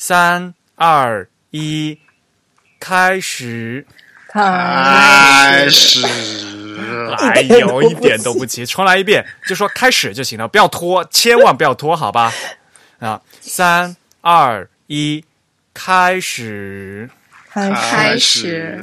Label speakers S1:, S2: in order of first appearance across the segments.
S1: 三二一，开始。
S2: 开始，
S1: 哎呦，一点都不急，重来一遍，就说开始就行了，不要拖，千万不要拖，好吧？啊，三二一，开始，
S2: 开始。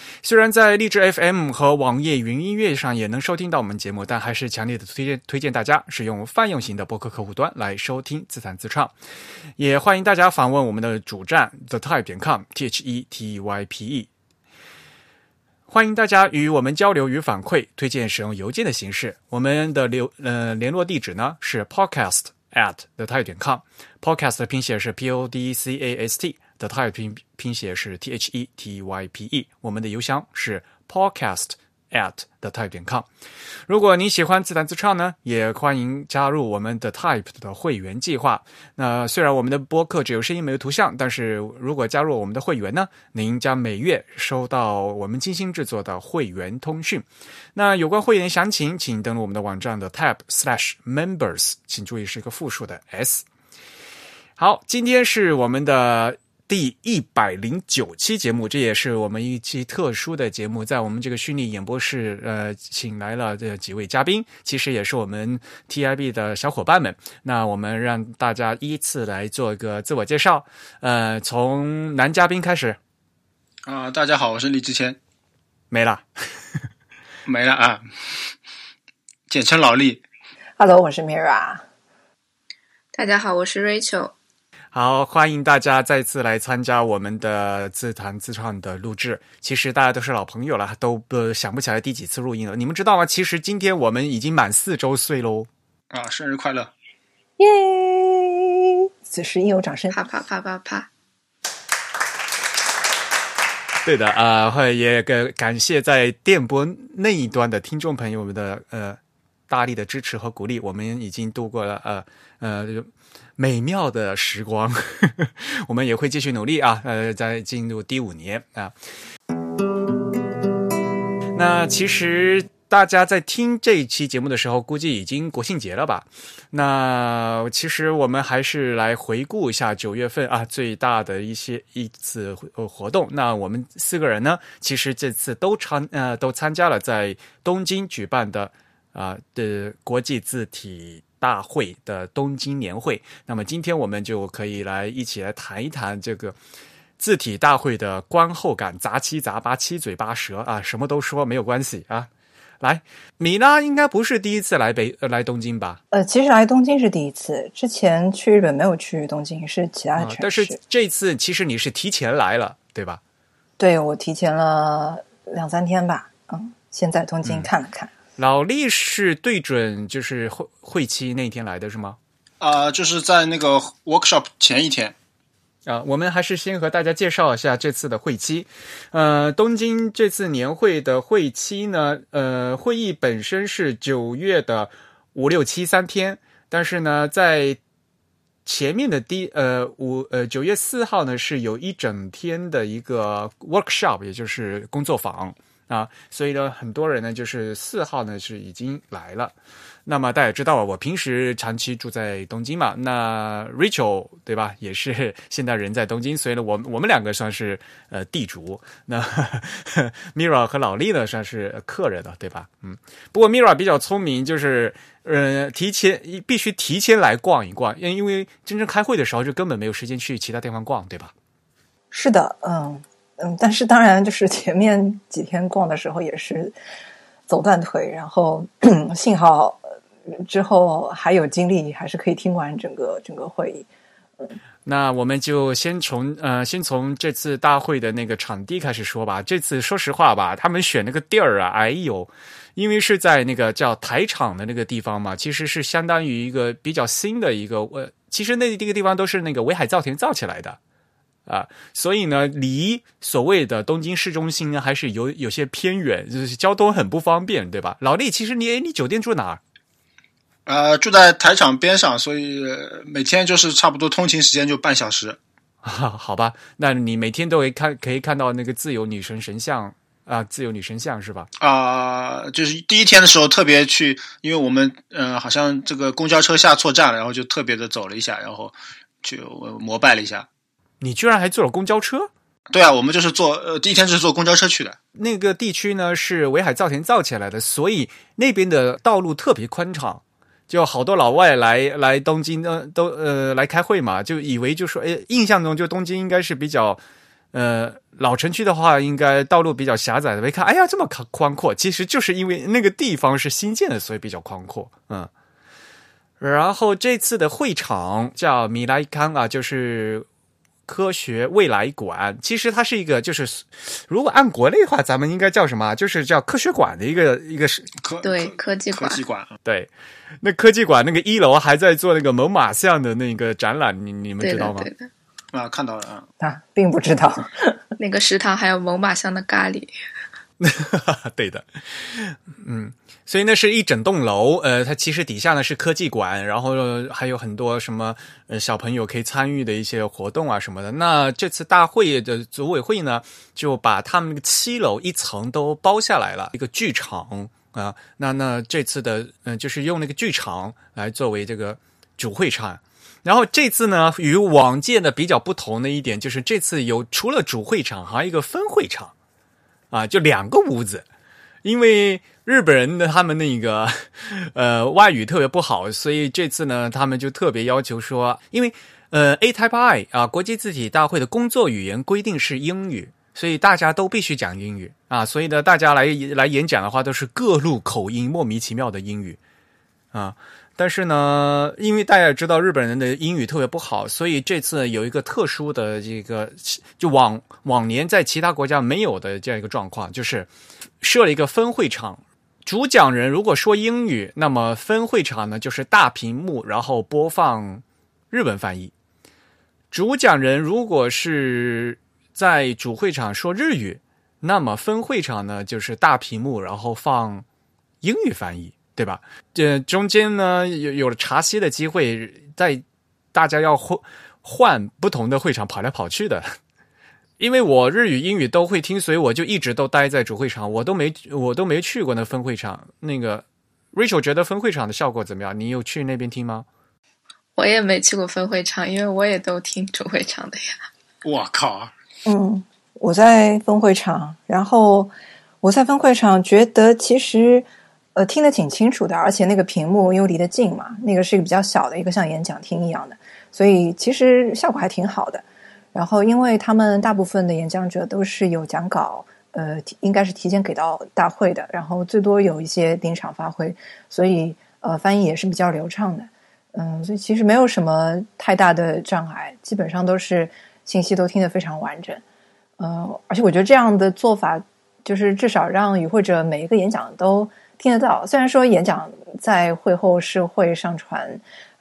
S1: 虽然在荔枝 FM 和网页云音乐上也能收听到我们节目，但还是强烈的推荐推荐大家使用泛用型的播客客户端来收听自弹自唱。也欢迎大家访问我们的主站 thetype 点 com t h e t y p e。欢迎大家与我们交流与反馈，推荐使用邮件的形式。我们的留呃联络地址呢是 podcast at thetype 点 com，podcast 的拼写是 p o d c a s t。的 type 拼拼写是 t h e t y p e，我们的邮箱是 podcast at the type 点 com。如果你喜欢自弹自唱呢，也欢迎加入我们的 type 的会员计划。那虽然我们的播客只有声音没有图像，但是如果加入我们的会员呢，您将每月收到我们精心制作的会员通讯。那有关会员详情，请登录我们的网站的 type slash members，请注意是一个复数的 s。好，今天是我们的。第一百零九期节目，这也是我们一期特殊的节目，在我们这个虚拟演播室，呃，请来了这几位嘉宾，其实也是我们 TIB 的小伙伴们。那我们让大家依次来做一个自我介绍，呃，从男嘉宾开始。
S2: 啊，大家好，我是李志谦。
S1: 没了，
S2: 没了啊，简称老李。
S3: Hello，我是 Mira。
S4: 大家好，我是 Rachel。
S1: 好，欢迎大家再次来参加我们的自弹自唱的录制。其实大家都是老朋友了，都不想不起来第几次录音了。你们知道吗？其实今天我们已经满四周岁喽！
S2: 啊，生日快乐！
S3: 耶！此时应有掌声！
S4: 啪啪啪啪啪！
S1: 对的啊，会也感感谢在电波那一端的听众朋友们的呃大力的支持和鼓励。我们已经度过了呃呃。美妙的时光，我们也会继续努力啊！呃，在进入第五年啊。那其实大家在听这一期节目的时候，估计已经国庆节了吧？那其实我们还是来回顾一下九月份啊最大的一些一次活动。那我们四个人呢，其实这次都参呃都参加了在东京举办的啊的国际字体。大会的东京年会，那么今天我们就可以来一起来谈一谈这个字体大会的观后感，杂七杂八，七嘴八舌啊，什么都说没有关系啊。来，米拉应该不是第一次来北来东京吧？
S3: 呃，其实来东京是第一次，之前去日本没有去东京，是其他城市。
S1: 但是这次其实你是提前来了，对吧？
S3: 对，我提前了两三天吧。嗯，先在东京看了看。
S1: 老力是对准就是会会期那天来的是吗？
S2: 啊，就是在那个 workshop 前一天
S1: 啊。我们还是先和大家介绍一下这次的会期。呃，东京这次年会的会期呢，呃，会议本身是九月的五六七三天，但是呢，在前面的第呃五呃九月四号呢，是有一整天的一个 workshop，也就是工作坊。啊，所以呢，很多人呢，就是四号呢是已经来了。那么大家知道啊，我平时长期住在东京嘛，那 Rachel 对吧，也是现在人在东京，所以呢，我我们两个算是呃地主。那 Mira 和老李呢算是客人的，对吧？嗯，不过 Mira 比较聪明，就是呃提前必须提前来逛一逛，因因为真正开会的时候就根本没有时间去其他地方逛，对吧？
S3: 是的，嗯。嗯，但是当然，就是前面几天逛的时候也是走断腿，然后 幸好之后还有精力，还是可以听完整个整个会议。
S1: 那我们就先从呃，先从这次大会的那个场地开始说吧。这次说实话吧，他们选那个地儿啊，哎呦，因为是在那个叫台场的那个地方嘛，其实是相当于一个比较新的一个呃，其实那那个地方都是那个威海造田造起来的啊，所以呢，离所谓的东京市中心呢还是有有些偏远，就是交通很不方便，对吧？老李，其实你你酒店住哪儿？
S2: 呃，住在台场边上，所以每天就是差不多通勤时间就半小时。
S1: 好吧，那你每天都会看，可以看到那个自由女神神像啊，自由女神像是吧？
S2: 啊，就是第一天的时候特别去，因为我们呃好像这个公交车下错站了，然后就特别的走了一下，然后就膜拜了一下。
S1: 你居然还坐了公交车？
S2: 对啊，我们就是坐呃第一天就是坐公交车去的。
S1: 那个地区呢是围海造田造起来的，所以那边的道路特别宽敞。就好多老外来来东京呃都呃来开会嘛，就以为就说哎，印象中就东京应该是比较呃老城区的话，应该道路比较狭窄的。没看，哎呀，这么宽宽阔，其实就是因为那个地方是新建的，所以比较宽阔。嗯，然后这次的会场叫米莱康啊，就是科学未来馆。其实它是一个，就是如果按国内的话，咱们应该叫什么？就是叫科学馆的一个一个是
S2: 科
S4: 对科技
S2: 科技馆。
S1: 对，那科技馆那个一楼还在做那个猛犸象的那个展览，你你们知道吗？
S4: 对的，
S2: 啊，看到了啊。
S3: 啊，并不知道。
S4: 那个食堂还有猛犸象的咖喱。
S1: 哈 哈对的，嗯，所以那是一整栋楼，呃，它其实底下呢是科技馆，然后还有很多什么呃小朋友可以参与的一些活动啊什么的。那这次大会的组委会呢，就把他们那个七楼一层都包下来了，一个剧场啊。那那这次的嗯，就是用那个剧场来作为这个主会场。然后这次呢，与往届的比较不同的一点，就是这次有除了主会场，还有一个分会场。啊，就两个屋子，因为日本人的他们那个呃外语特别不好，所以这次呢，他们就特别要求说，因为呃 A Type I 啊国际字体大会的工作语言规定是英语，所以大家都必须讲英语啊，所以呢，大家来来演讲的话都是各路口音，莫名其妙的英语啊。但是呢，因为大家也知道日本人的英语特别不好，所以这次有一个特殊的这个，就往往年在其他国家没有的这样一个状况，就是设了一个分会场。主讲人如果说英语，那么分会场呢就是大屏幕，然后播放日文翻译。主讲人如果是在主会场说日语，那么分会场呢就是大屏幕，然后放英语翻译。对吧？这中间呢有有了茶歇的机会，在大家要换换不同的会场跑来跑去的。因为我日语、英语都会听，所以我就一直都待在主会场，我都没我都没去过那分会场。那个 Rachel 觉得分会场的效果怎么样？你有去那边听吗？
S4: 我也没去过分会场，因为我也都听主会场的呀。
S2: 我靠！
S3: 嗯，我在分会场，然后我在分会场觉得其实。呃，听得挺清楚的，而且那个屏幕因为离得近嘛，那个是一个比较小的一个像演讲厅一样的，所以其实效果还挺好的。然后，因为他们大部分的演讲者都是有讲稿，呃，应该是提前给到大会的，然后最多有一些临场发挥，所以呃，翻译也是比较流畅的。嗯，所以其实没有什么太大的障碍，基本上都是信息都听得非常完整。呃，而且我觉得这样的做法，就是至少让与会者每一个演讲都。听得到，虽然说演讲在会后是会上传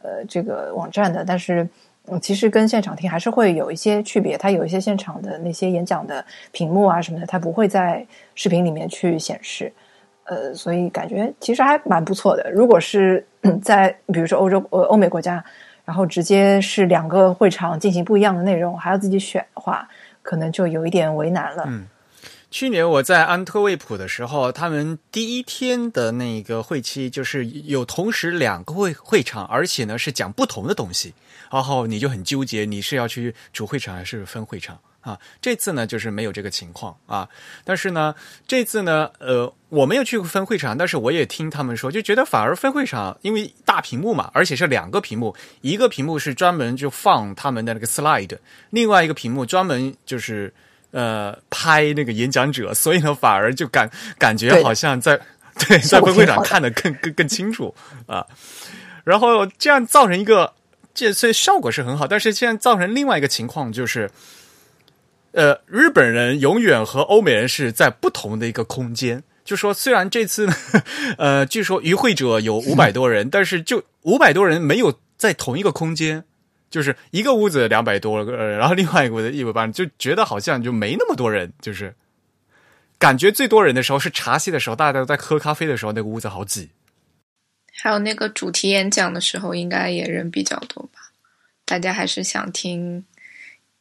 S3: 呃这个网站的，但是嗯，其实跟现场听还是会有一些区别。它有一些现场的那些演讲的屏幕啊什么的，它不会在视频里面去显示。呃，所以感觉其实还蛮不错的。如果是在比如说欧洲呃欧美国家，然后直接是两个会场进行不一样的内容，还要自己选的话，可能就有一点为难了。
S1: 嗯。去年我在安特卫普的时候，他们第一天的那个会期就是有同时两个会会场，而且呢是讲不同的东西，然后你就很纠结，你是要去主会场还是分会场啊？这次呢就是没有这个情况啊，但是呢这次呢，呃，我没有去分会场，但是我也听他们说，就觉得反而分会场因为大屏幕嘛，而且是两个屏幕，一个屏幕是专门就放他们的那个 slide，另外一个屏幕专门就是。呃，拍那个演讲者，所以呢，反而就感感觉好像在 对在分会场看得更更更清楚啊。然后这样造成一个这所以效果是很好，但是现在造成另外一个情况就是，呃，日本人永远和欧美人是在不同的一个空间。就说虽然这次呢，呃，据说与会者有五百多人，但是就五百多人没有在同一个空间，就是一个屋子两百多个人，然后另外一个屋子一百八，就觉得好像就没那么多人，就是感觉最多人的时候是茶歇的时候，大家都在喝咖啡的时候，那个屋子好挤。
S4: 还有那个主题演讲的时候，应该也人比较多吧？大家还是想听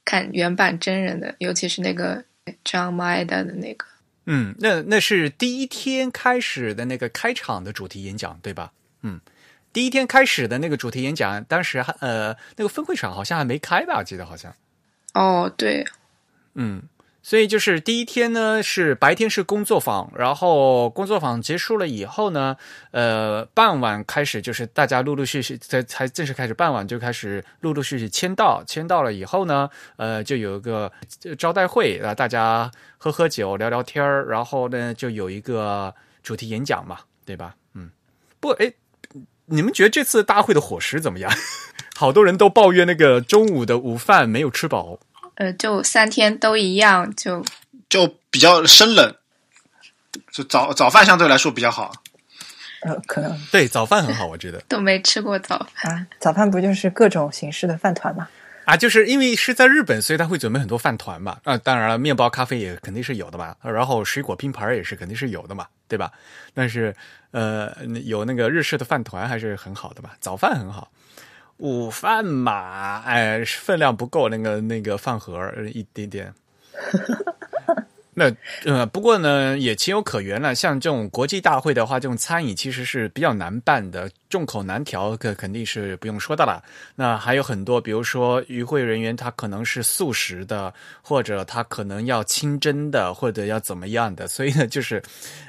S4: 看原版真人的，尤其是那个 John Maeda 的那个。
S1: 嗯，那那是第一天开始的那个开场的主题演讲，对吧？嗯，第一天开始的那个主题演讲，当时还呃那个分会场好像还没开吧？我记得好像。
S4: 哦，对，
S1: 嗯，所以就是第一天呢是白天是工作坊，然后工作坊结束了以后呢，呃，傍晚开始就是大家陆陆续续才才正式开始，傍晚就开始陆陆续续签到，签到了以后呢，呃，就有一个招待会啊，大家喝喝酒聊聊天儿，然后呢就有一个主题演讲嘛，对吧？嗯，不，哎，你们觉得这次大会的伙食怎么样？好多人都抱怨那个中午的午饭没有吃饱。
S4: 呃，就三天都一样，就
S2: 就比较生冷，就早早饭相对来说比较好。
S3: 呃，可能
S1: 对，早饭很好，我觉得
S4: 都没吃过早饭。
S3: 啊，早饭不就是各种形式的饭团吗？
S1: 啊，就是因为是在日本，所以他会准备很多饭团嘛。啊，当然了，面包、咖啡也肯定是有的嘛。然后水果拼盘也是肯定是有的嘛，对吧？但是呃，有那个日式的饭团还是很好的吧。早饭很好，午饭嘛，哎，分量不够，那个那个饭盒一点点。那呃，不过呢，也情有可原了。像这种国际大会的话，这种餐饮其实是比较难办的，众口难调，可肯定是不用说的了。那还有很多，比如说与会人员他可能是素食的，或者他可能要清真的，或者要怎么样的。所以呢，就是，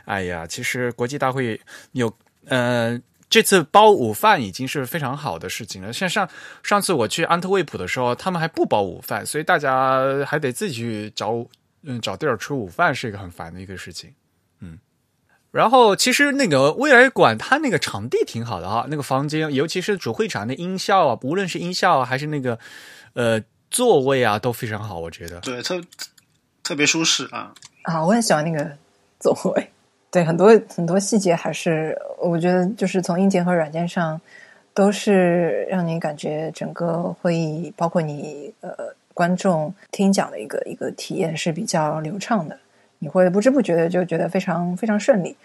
S1: 哎呀，其实国际大会有呃。这次包午饭已经是非常好的事情了。像上上次我去安特卫普的时候，他们还不包午饭，所以大家还得自己去找嗯找地儿吃午饭，是一个很烦的一个事情。嗯，然后其实那个未来馆它那个场地挺好的哈，那个房间，尤其是主会场的音效啊，无论是音效啊还是那个呃座位啊，都非常好，我觉得。
S2: 对，特特别舒适啊。
S3: 啊，我很喜欢那个座位。对，很多很多细节还是我觉得就是从硬件和软件上都是让你感觉整个会议，包括你呃观众听讲的一个一个体验是比较流畅的，你会不知不觉的就觉得非常非常顺利。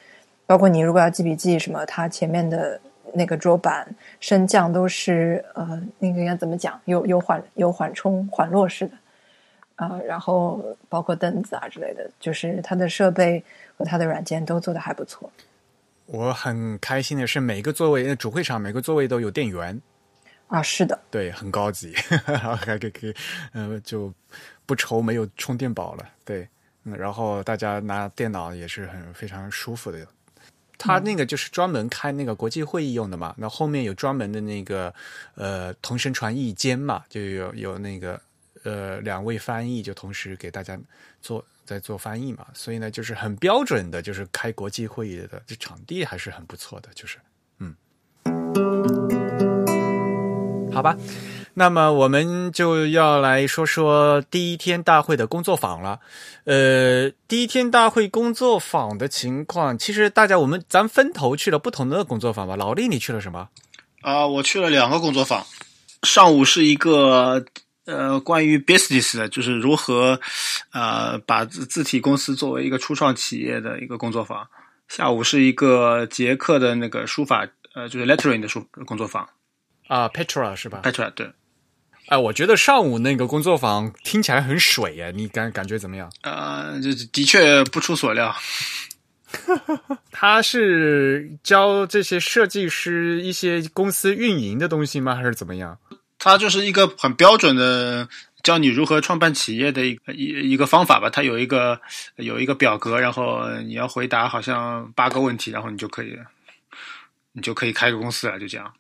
S3: 包括你如果要记笔记什么，它前面的那个桌板升降都是呃那个应该怎么讲，有有缓有缓冲缓落式的。啊，然后包括凳子啊之类的，就是它的设备和它的软件都做的还不错。
S1: 我很开心的是，每个座位，主会场每个座位都有电源
S3: 啊，是的，
S1: 对，很高级，还可以可以，呃，就不愁没有充电宝了。对，嗯，然后大家拿电脑也是很非常舒服的。他那个就是专门开那个国际会议用的嘛，那后面有专门的那个呃同声传译间嘛，就有有那个。呃，两位翻译就同时给大家做在做翻译嘛，所以呢，就是很标准的，就是开国际会议的，这场地还是很不错的，就是嗯，好吧，那么我们就要来说说第一天大会的工作坊了。呃，第一天大会工作坊的情况，其实大家我们咱分头去了不同的工作坊吧。老李，你去了什么？
S2: 啊，我去了两个工作坊，上午是一个。呃，关于 business 的，就是如何呃把字字体公司作为一个初创企业的一个工作坊。下午是一个捷克的那个书法，呃，就是 lettering 的书工作坊。
S1: 啊，Petra 是吧
S2: ？Petra 对。
S1: 哎，我觉得上午那个工作坊听起来很水呀，你感感觉怎么样？
S2: 呃，这的确不出所料。
S1: 他是教这些设计师一些公司运营的东西吗？还是怎么样？
S2: 他就是一个很标准的教你如何创办企业的一一一个方法吧。他有一个有一个表格，然后你要回答好像八个问题，然后你就可以你就可以开个公司了，就这样。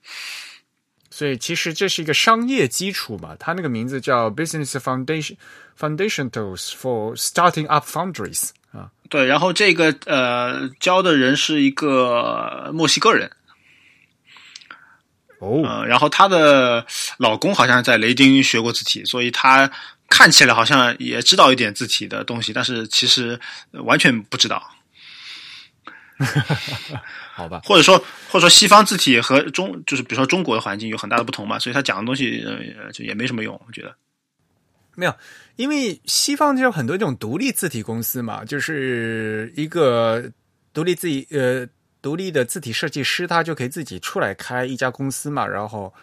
S1: 所以其实这是一个商业基础嘛，它那个名字叫 Business Foundation Foundation Tools for Starting Up Foundries 啊。
S2: 对，然后这个呃教的人是一个墨西哥人。
S1: 哦，
S2: 呃，然后她的老公好像在雷丁学过字体，所以她看起来好像也知道一点字体的东西，但是其实呃完全不知道。
S1: 好吧，
S2: 或者说或者说西方字体和中就是比如说中国的环境有很大的不同嘛，所以他讲的东西呃就也没什么用，我觉得。
S1: 没有，因为西方就有很多这种独立字体公司嘛，就是一个独立字体呃独立的字体设计师，他就可以自己出来开一家公司嘛。然后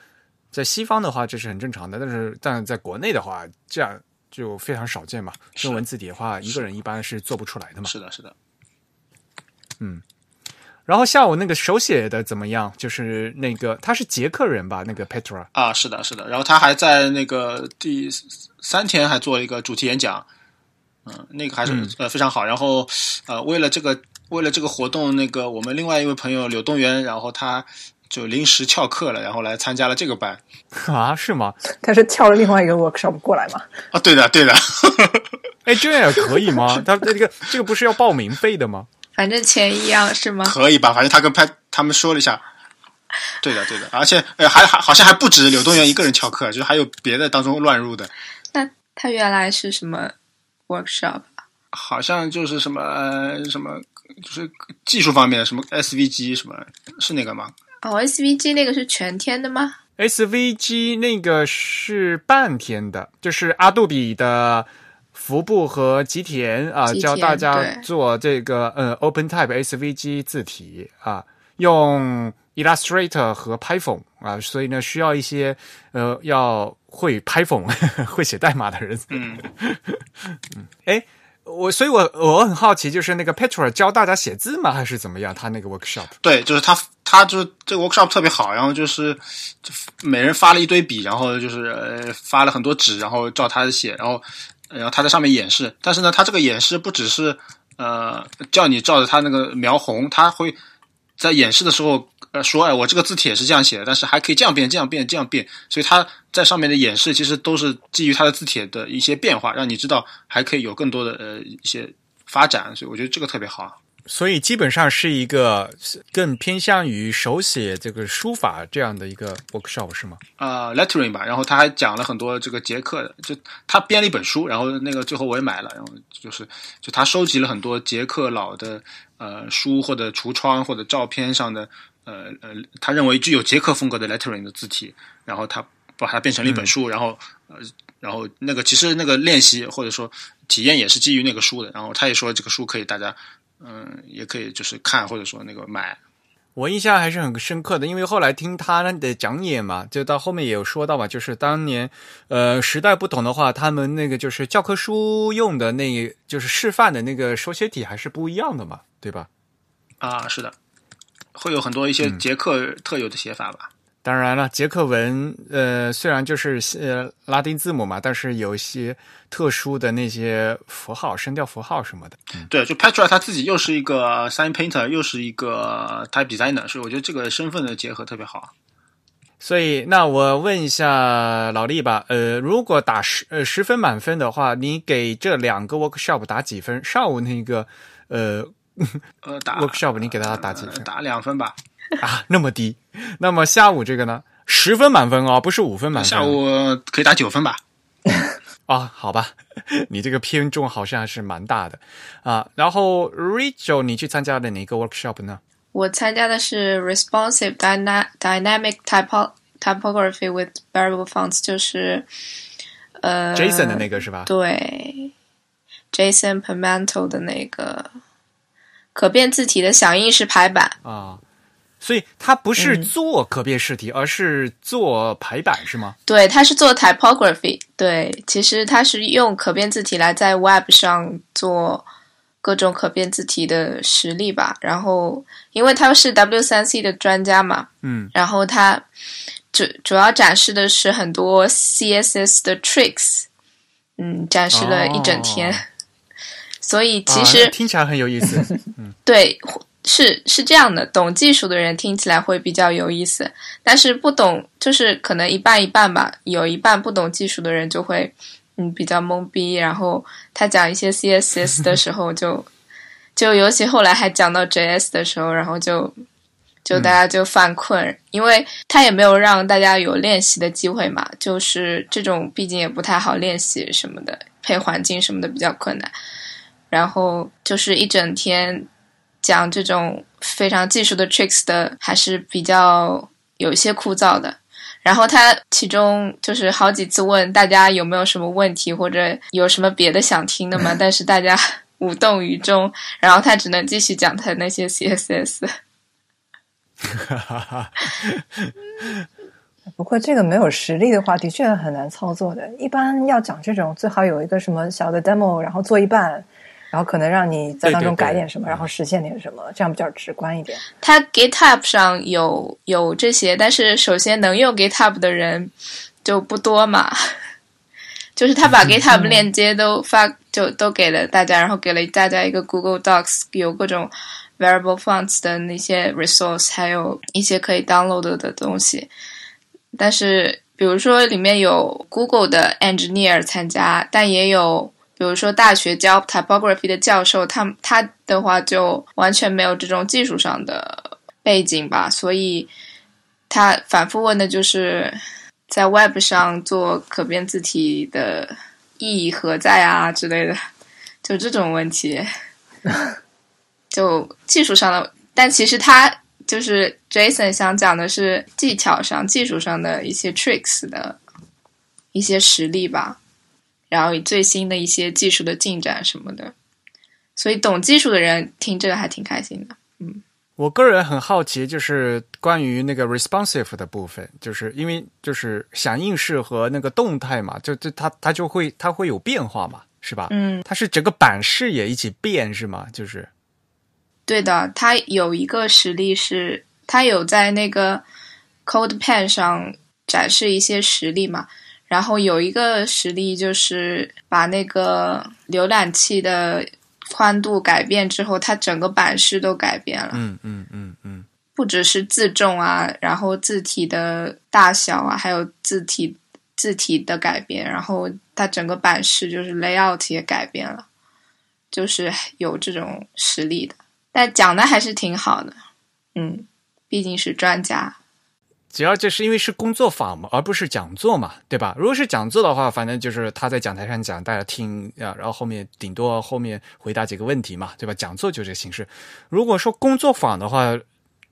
S1: 在西方的话，这是很正常的，但是但在国内的话，这样就非常少见嘛。
S2: 是
S1: 中文字体的话，一个人一般是做不出来的嘛。
S2: 是的，是的。
S1: 然后下午那个手写的怎么样？就是那个他是捷克人吧？那个 Petra
S2: 啊，是的，是的。然后他还在那个第三天还做了一个主题演讲，嗯，那个还是、
S1: 嗯
S2: 呃非常好。然后呃，为了这个为了这个活动，那个我们另外一位朋友柳东元，然后他就临时翘课了，然后来参加了这个班。
S1: 啊，是吗？
S3: 他是跳了另外一个 workshop 过来吗？
S2: 啊，对的，对的。
S1: 哎，这样也可以吗？他这个这个不是要报名费的吗？
S4: 反正钱一样是吗？
S2: 可以吧？反正他跟拍他们说了一下。对的，对的，而且呃，还还好像还不止柳东元一个人翘课，就是还有别的当中乱入的，
S4: 那他原来是什么 workshop？
S2: 好像就是什么呃什么，就是技术方面的什么 SVG 什么，是那个吗？
S4: 哦，SVG 那个是全天的吗
S1: ？SVG 那个是半天的，就是阿杜比的服部和吉田啊，教大家做这个呃 OpenType SVG 字体啊，用 Illustrator 和 Python 啊，所以呢需要一些呃要会 Python 会写代码的人。
S2: 嗯，
S1: 哎，我所以我，我很好奇，就是那个 Petra 教大家写字吗？还是怎么样？他那个 workshop
S2: 对，就是他他就是这个 workshop 特别好，然后就是就每人发了一堆笔，然后就是呃发了很多纸，然后照他的写，然后然后他在上面演示。但是呢，他这个演示不只是呃叫你照着他那个描红，他会在演示的时候呃说，哎，我这个字帖是这样写的，但是还可以这样变、这样变、这样变。所以他在上面的演示其实都是基于他的字帖的一些变化，让你知道还可以有更多的呃一些发展。所以我觉得这个特别好。
S1: 所以基本上是一个更偏向于手写这个书法这样的一个 workshop 是吗？
S2: 呃 lettering 吧，然后他还讲了很多这个捷克的，就他编了一本书，然后那个最后我也买了，然后就是就他收集了很多捷克老的呃书或者橱窗或者照片上的呃呃他认为具有捷克风格的 lettering 的字体，然后他把它变成了一本书，然后呃然后那个其实那个练习或者说体验也是基于那个书的，然后他也说这个书可以大家嗯、也可以就是看或者说那个买，
S1: 我印象还是很深刻的，因为后来听他的讲演嘛，就到后面也有说到嘛，就是当年呃时代不同的话，他们那个就是教科书用的那个就是示范的那个手写体还是不一样的嘛，对吧？
S2: 啊，是的，会有很多一些捷克特有的写法吧。
S1: 当然了，捷克文呃虽然就是呃拉丁字母嘛，但是有一些特殊的那些符号、声调符号什么的。
S2: 对，就 Petra 他自己又是一个 sign painter，又是一个 type designer，所以我觉得这个身份的结合特别好。
S1: 所以，那我问一下老厉吧，呃，如果打十呃十分满分的话，你给这两个 workshop 打几分？上午那个呃
S2: 呃，打
S1: workshop 你给他打几分
S2: 呃打两分吧。
S1: 啊，那么低。那么下午这个呢？十分满分哦，不是五分满分。
S2: 下午可以打九分吧。
S1: 啊、好吧，你这个偏重好像还是蛮大的啊。然后 Rachel，你去参加的哪个 workshop 呢？
S4: 我参加的是 Responsive Dyna Dynamic Typo Typography with Variable Fonts，就是呃
S1: Jason 的那个是吧？
S4: 对，Jason Pimentel 的那个可变字体的响应式排版。
S1: 啊，所以他不是
S4: 嗯
S1: 做可变试题，而是做排版是吗？
S4: 对，它是做 typography。对，其实它是用可变字体来在 Web 上做各种可变字体的实例吧。然后，因为他是 W3C 的专家嘛，
S1: 嗯，
S4: 然后他主主要展示的是很多 CSS 的 tricks，嗯，展示了一整天。
S1: 哦
S4: 所以其
S1: 啊
S4: 实、
S1: 那听起来很有意思。
S4: 对，是是这样的，懂技术的人听起来会比较有意思，但是不懂就是可能一半一半吧，有一半不懂技术的人就会嗯比较懵逼，然后他讲一些 CSS 的时候就就尤其后来还讲到 JS 的时候，然后就就大家就犯困，因为他也没有让大家有练习的机会嘛，就是这种毕竟也不太好练习什么的，配环境什么的比较困难。然后就是一整天讲这种非常技术的 tricks 的，还是比较有一些枯燥的。然后他其中就是好几次问大家有没有什么问题或者有什么别的想听的吗，但是大家无动于衷，然后他只能继续讲他那些 CSS。
S3: 哈哈哈不过这个没有实力的话，的确很难操作的。一般要讲这种，最好有一个什么小的 demo，然后做一半，然后可能让你在当中改点什么，然后实现点什么，这样比较直观一点。
S4: 它 GitHub 上有有这些，但是首先能用 GitHub 的人就不多嘛。就是他把 GitHub 链接都发，就都给了大家，然后给了大家一个 Google Docs，有各种 variable fonts 的那些 resource，还有一些可以 download 的东西。但是，比如说里面有 Google 的 engineer 参加，但也有比如说大学教 typography 的教授，他他的话就完全没有这种技术上的背景吧，所以他反复问的就是在 Web 上做可变字体的意义何在啊之类的，就这种问题，就技术上的，但其实他。就是 Jason 想讲的是技巧上、技术上的一些 tricks 的一些实例吧，然后最新的一些技术的进展什么的，所以懂技术的人听这个还挺开心的。嗯，
S1: 我个人很好奇，就是关于那个 responsive 的部分，就是因为就是响应式和那个动态嘛，就就它它就会它会有变化嘛，是吧？
S4: 嗯，
S1: 它是整个版式也一起变是吗？就是。
S4: 对的，它有一个实例是，它有在那个 CodePen 上展示一些实例嘛。然后有一个实例就是把那个浏览器的宽度改变之后，它整个版式都改变了。
S1: 嗯嗯嗯嗯，
S4: 不只是字重啊，然后字体的大小啊，还有字体字体的改变，然后它整个版式就是 layout 也改变了，就是有这种实例的。但讲的还是挺好的，嗯，毕竟是专家。
S1: 主要就是因为是工作坊嘛，而不是讲座嘛，对吧？如果是讲座的话，反正就是他在讲台上讲，大家听啊，然后后面顶多后面回答几个问题嘛，对吧？讲座就这形式。如果说工作坊的话，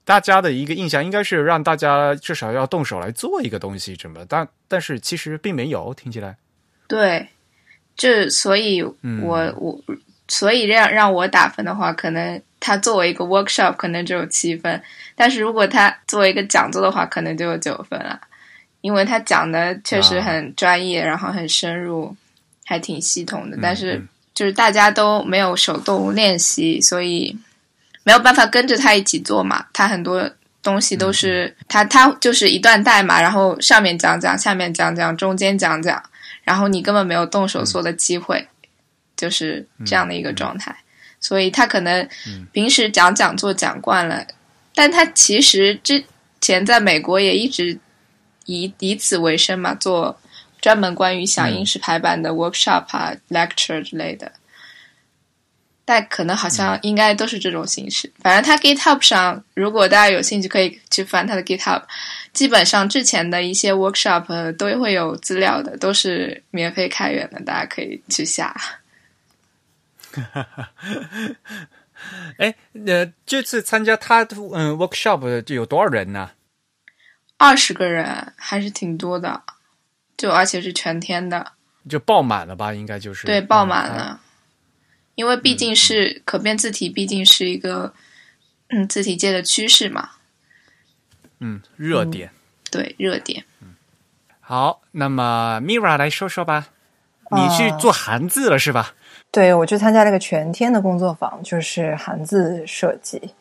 S1: 大家的一个印象应该是让大家至少要动手来做一个东西，什么？但但是其实并没有，听起来。
S4: 对，这所以，我我所以让让我打分的话，可能。他作为一个 workshop 可能只有七分，但是如果他作为一个讲座的话，可能就有九分了，因为他讲的确实很专业，然后很深入，还挺系统的。但是就是大家都没有手动练习，所以没有办法跟着他一起做嘛。他很多东西都是他他就是一段代码，然后上面讲讲，下面讲讲，中间讲讲，然后你根本没有动手做的机会，就是这样的一个状态。所以他可能平时讲讲座讲惯了，但他其实之前在美国也一直以以此为生嘛，做专门关于响应式排版的 workshop 啊、lecture 之类的。但可能好像应该都是这种形式。反正他 GitHub 上，如果大家有兴趣，可以去翻他的 GitHub。基本上之前的一些 workshop 都会有资料的，都是免费开源的，大家可以去下。
S1: 哈哈，哎，呃，这次参加他嗯 workshop 就有多少人呢？
S4: 二十个人，还是挺多的，就而且是全天的，
S1: 就爆满了吧？应该就是
S4: 对，爆满了，因为毕竟是可变字体，毕竟是一个嗯字体界的趋势嘛，
S1: 嗯，热点，
S4: 对，热点。
S1: 嗯，好，那么 Mira 来说说吧，你去做韩字了是吧？
S3: 对，我去参加了一个全天的工作坊，就是韩字设计。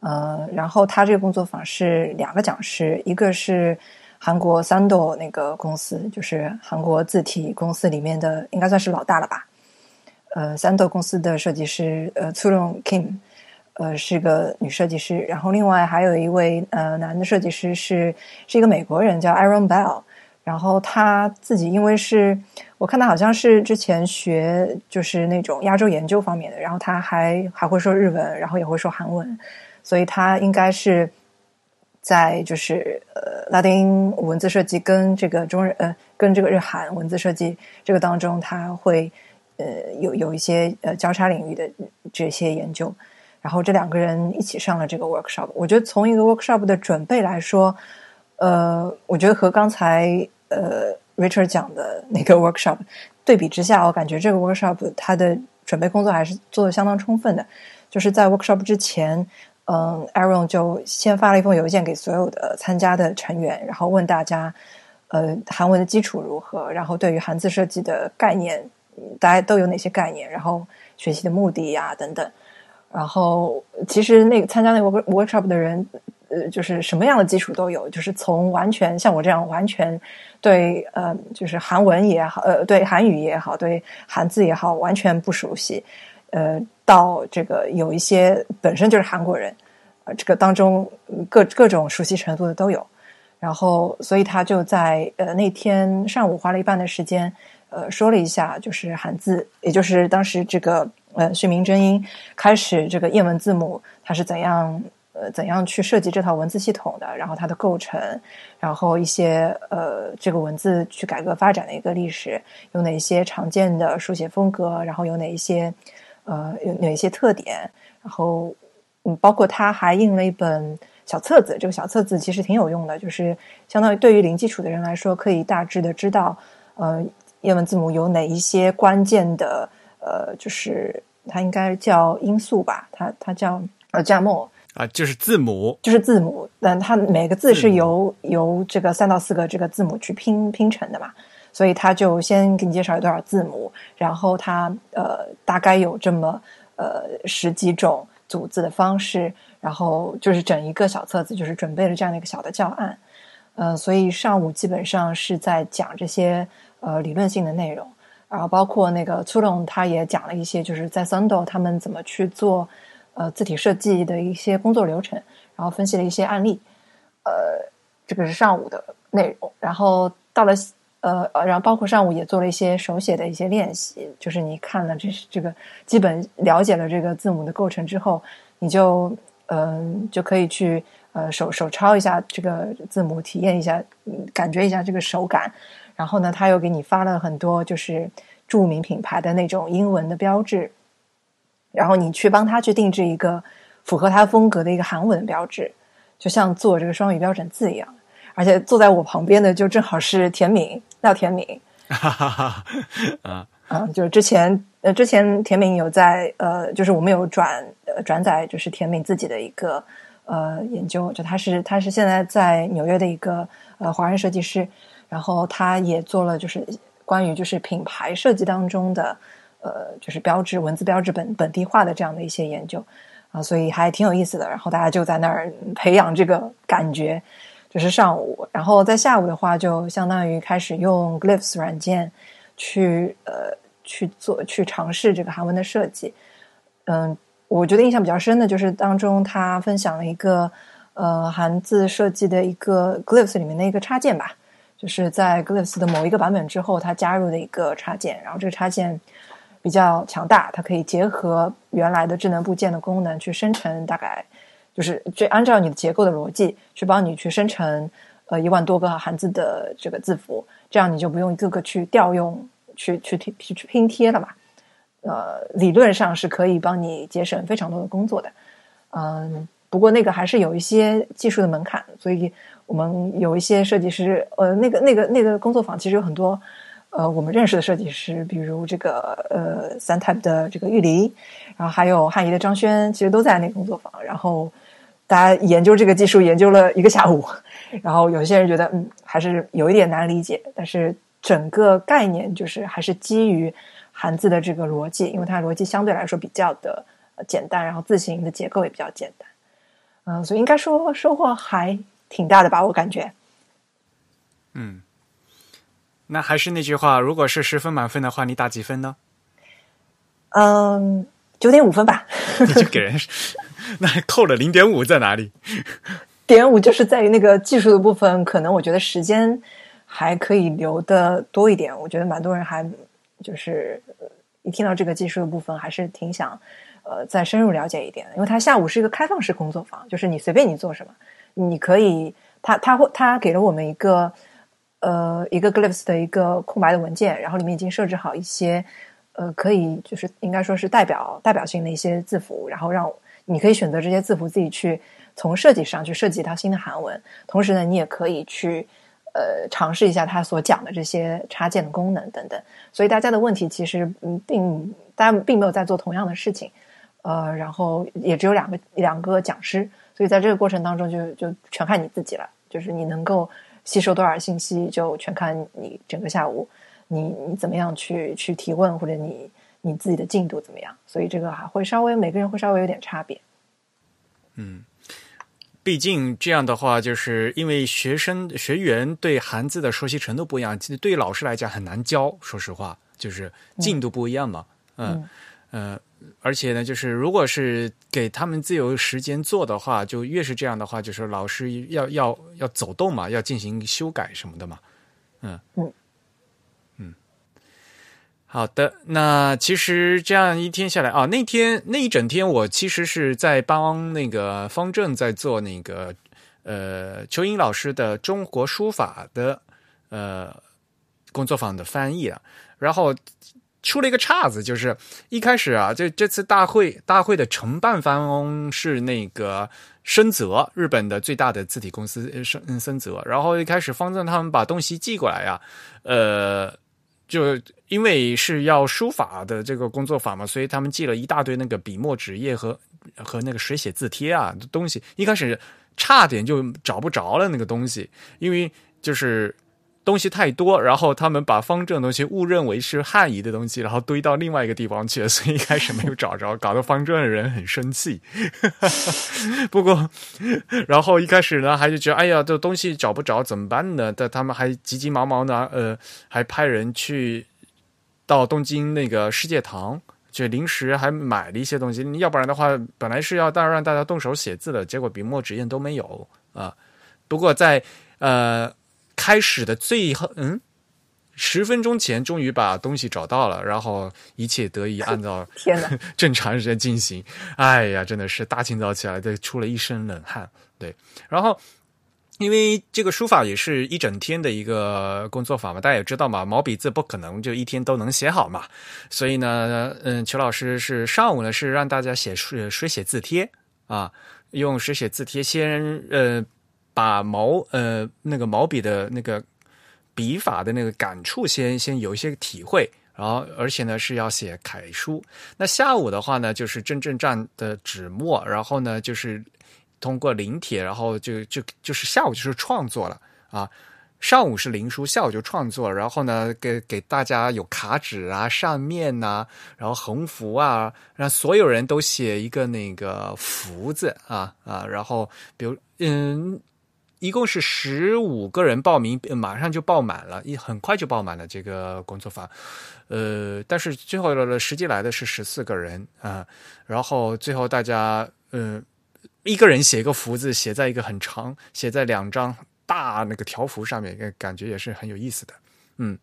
S3: 呃，然后他这个工作坊是两个讲师，一个是韩国三斗那个公司，就是韩国字体公司里面的，应该算是老大了吧。呃，三斗公司的设计师呃 c u r o n Kim，呃，是个女设计师。然后另外还有一位呃男的设计师是是一个美国人，叫 Aaron Bell。然后他自己因为是。我看他好像是之前学就是那种亚洲研究方面的，然后他还还会说日文，然后也会说韩文，所以他应该是在就是呃拉丁文字设计跟这个中日呃跟这个日韩文字设计这个当中，他会呃有有一些呃交叉领域的这些研究。然后这两个人一起上了这个 workshop。我觉得从一个 workshop 的准备来说，呃，我觉得和刚才呃 Richard 讲的那个 workshop 对比之下，我感觉这个 workshop 它的准备工作还是做的相当充分的。就是在 workshop 之前，嗯，Aaron 就先发了一封邮件给所有的参加的成员，然后问大家，呃，韩文的基础如何，然后对于韩字设计的概念，大家都有哪些概念，然后学习的目的呀等等。然后，其实那个参加那个 workshop 的人，呃，就是什么样的基础都有，就是从完全像我这样完全对呃，就是韩文也好，呃，对韩语也好，对韩字也好，完全不熟悉，呃，到这个有一些本身就是韩国人，呃，这个当中各各种熟悉程度的都有。然后，所以他就在呃那天上午花了一半的时间，呃，说了一下就是韩字，也就是当时这个。呃，训民真音开始这个谚文字母，它是怎样呃怎样去设计这套文字系统的？然后它的构成，然后一些呃这个文字去改革发展的一个历史，有哪些常见的书写风格？然后有哪一些呃有哪一些特点？然后嗯，包括他还印了一本小册子，这个小册子其实挺有用的，就是相当于对于零基础的人来说，可以大致的知道呃英文字母有哪一些关键的。呃，就是它应该叫音素吧，它它叫呃加墨
S1: 啊，就是字母，
S3: 就是字母，但它每个字是由由这个三到四个这个字母去拼拼成的嘛，所以他就先给你介绍有多少字母，然后它呃大概有这么呃十几种组字的方式，然后就是整一个小册子，就是准备了这样的一个小的教案，呃，所以上午基本上是在讲这些呃理论性的内容。然后包括那个粗龙，他也讲了一些，就是在 Sando 他们怎么去做呃字体设计的一些工作流程，然后分析了一些案例。呃，这个是上午的内容。然后到了呃，然后包括上午也做了一些手写的一些练习，就是你看了这这个基本了解了这个字母的构成之后，你就嗯就可以去呃手手抄一下这个字母，体验一下，感觉一下这个手感。然后呢，他又给你发了很多就是著名品牌的那种英文的标志，然后你去帮他去定制一个符合他风格的一个韩文标志，就像做这个双语标准字一样。而且坐在我旁边的就正好是田敏，廖田敏，啊啊，就是之前呃，之前田敏有在呃，就是我们有转呃转载，就是田敏自己的一个呃研究，就他是他是现在在纽约的一个呃华人设计师。然后他也做了，就是关于就是品牌设计当中的，呃，就是标志文字标志本本地化的这样的一些研究啊，所以还挺有意思的。然后大家就在那儿培养这个感觉，就是上午，然后在下午的话，就相当于开始用 Glyphs 软件去呃去做去尝试这个韩文的设计。嗯，我觉得印象比较深的就是当中他分享了一个呃韩字设计的一个 Glyphs 里面的一个插件吧。就是在 Glyphs 的某一个版本之后，它加入的一个插件，然后这个插件比较强大，它可以结合原来的智能部件的功能去生成，大概就是就按照你的结构的逻辑去帮你去生成呃一万多个汉字的这个字符，这样你就不用一个个去调用去去去去拼贴了嘛。呃，理论上是可以帮你节省非常多的工作的，嗯，不过那个还是有一些技术的门槛，所以。我们有一些设计师，呃，那个、那个、那个工作坊其实有很多，呃，我们认识的设计师，比如这个呃三 type 的这个玉梨，然后还有汉仪的张轩，其实都在那个工作坊。然后大家研究这个技术研究了一个下午，然后有些人觉得嗯还是有一点难理解，但是整个概念就是还是基于汉字的这个逻辑，因为它逻辑相对来说比较的简单，然后字形的结构也比较简单，嗯，所以应该说收获还。挺大的吧，我感觉。
S1: 嗯，那还是那句话，如果是十分满分的话，你打几分呢？
S3: 嗯，九点五分吧。
S1: 你就给人那扣了零点五在哪里？
S3: 点五就是在于那个技术的部分，可能我觉得时间还可以留的多一点。我觉得蛮多人还就是一听到这个技术的部分，还是挺想呃再深入了解一点。因为他下午是一个开放式工作坊，就是你随便你做什么。你可以，他他会他给了我们一个呃一个 Glyphs 的一个空白的文件，然后里面已经设置好一些呃可以就是应该说是代表代表性的一些字符，然后让你可以选择这些字符自己去从设计上去设计一套新的韩文，同时呢，你也可以去呃尝试一下他所讲的这些插件的功能等等。所以大家的问题其实嗯并大家并没有在做同样的事情。呃，然后也只有两个两个讲师，所以在这个过程当中就就全看你自己了，就是你能够吸收多少信息，就全看你整个下午你你怎么样去去提问，或者你你自己的进度怎么样，所以这个还会稍微每个人会稍微有点差别。
S1: 嗯，毕竟这样的话，就是因为学生学员对汉字的熟悉程度不一样，其实对老师来讲很难教，说实话，就是进度不一样嘛，嗯嗯。而且呢，就是如果是给他们自由时间做的话，就越是这样的话，就是老师要要要走动嘛，要进行修改什么的嘛。嗯嗯嗯，好的。那其实这样一天下来啊，那天那一整天，我其实是在帮那个方正在做那个呃邱英老师的中国书法的呃工作坊的翻译啊，然后。出了一个岔子，就是一开始啊，这这次大会大会的承办方是那个深泽，日本的最大的字体公司深深泽。然后一开始方正他们把东西寄过来呀，呃，就因为是要书法的这个工作坊嘛，所以他们寄了一大堆那个笔墨纸页和和那个水写字帖啊东西。一开始差点就找不着了那个东西，因为就是。东西太多，然后他们把方正的东西误认为是汉仪的东西，然后堆到另外一个地方去了，所以一开始没有找着，搞得方正的人很生气。不过，然后一开始呢，还是觉得哎呀，这东西找不着怎么办呢？但他们还急急忙忙的，呃，还派人去到东京那个世界堂，就临时还买了一些东西。要不然的话，本来是要大让大家动手写字的，结果笔墨纸砚都没有啊。不过在呃。开始的最后，嗯，十分钟前终于把东西找到了，然后一切得以 按照 正常时间进行。哎呀，真的是大清早起来的出了一身冷汗。对，然后因为这个书法也是一整天的一个工作法嘛，大家也知道嘛，毛笔字不可能就一天都能写好嘛，所以呢，嗯，邱老师是上午呢是让大家写水水写字帖啊，用水写字帖先呃。把毛呃那个毛笔的那个笔法的那个感触先先有一些体会，然后而且呢是要写楷书。那下午的话呢，就是真正蘸的纸墨，然后呢就是通过临帖，然后就就就是下午就是创作了啊。上午是临书，下午就创作，然后呢给给大家有卡纸啊、扇面呐，然后横幅啊，让所有人都写一个那个福字啊啊，然后比如嗯。一共是十五个人报名，马上就报满了，一很快就报满了这个工作坊。呃，但是最后的实际来的是十四个人啊。然后最后大家，嗯，一个人写一个福字，写在一个很长，写在两张大那个条幅上面，感觉也是很有意思的。嗯，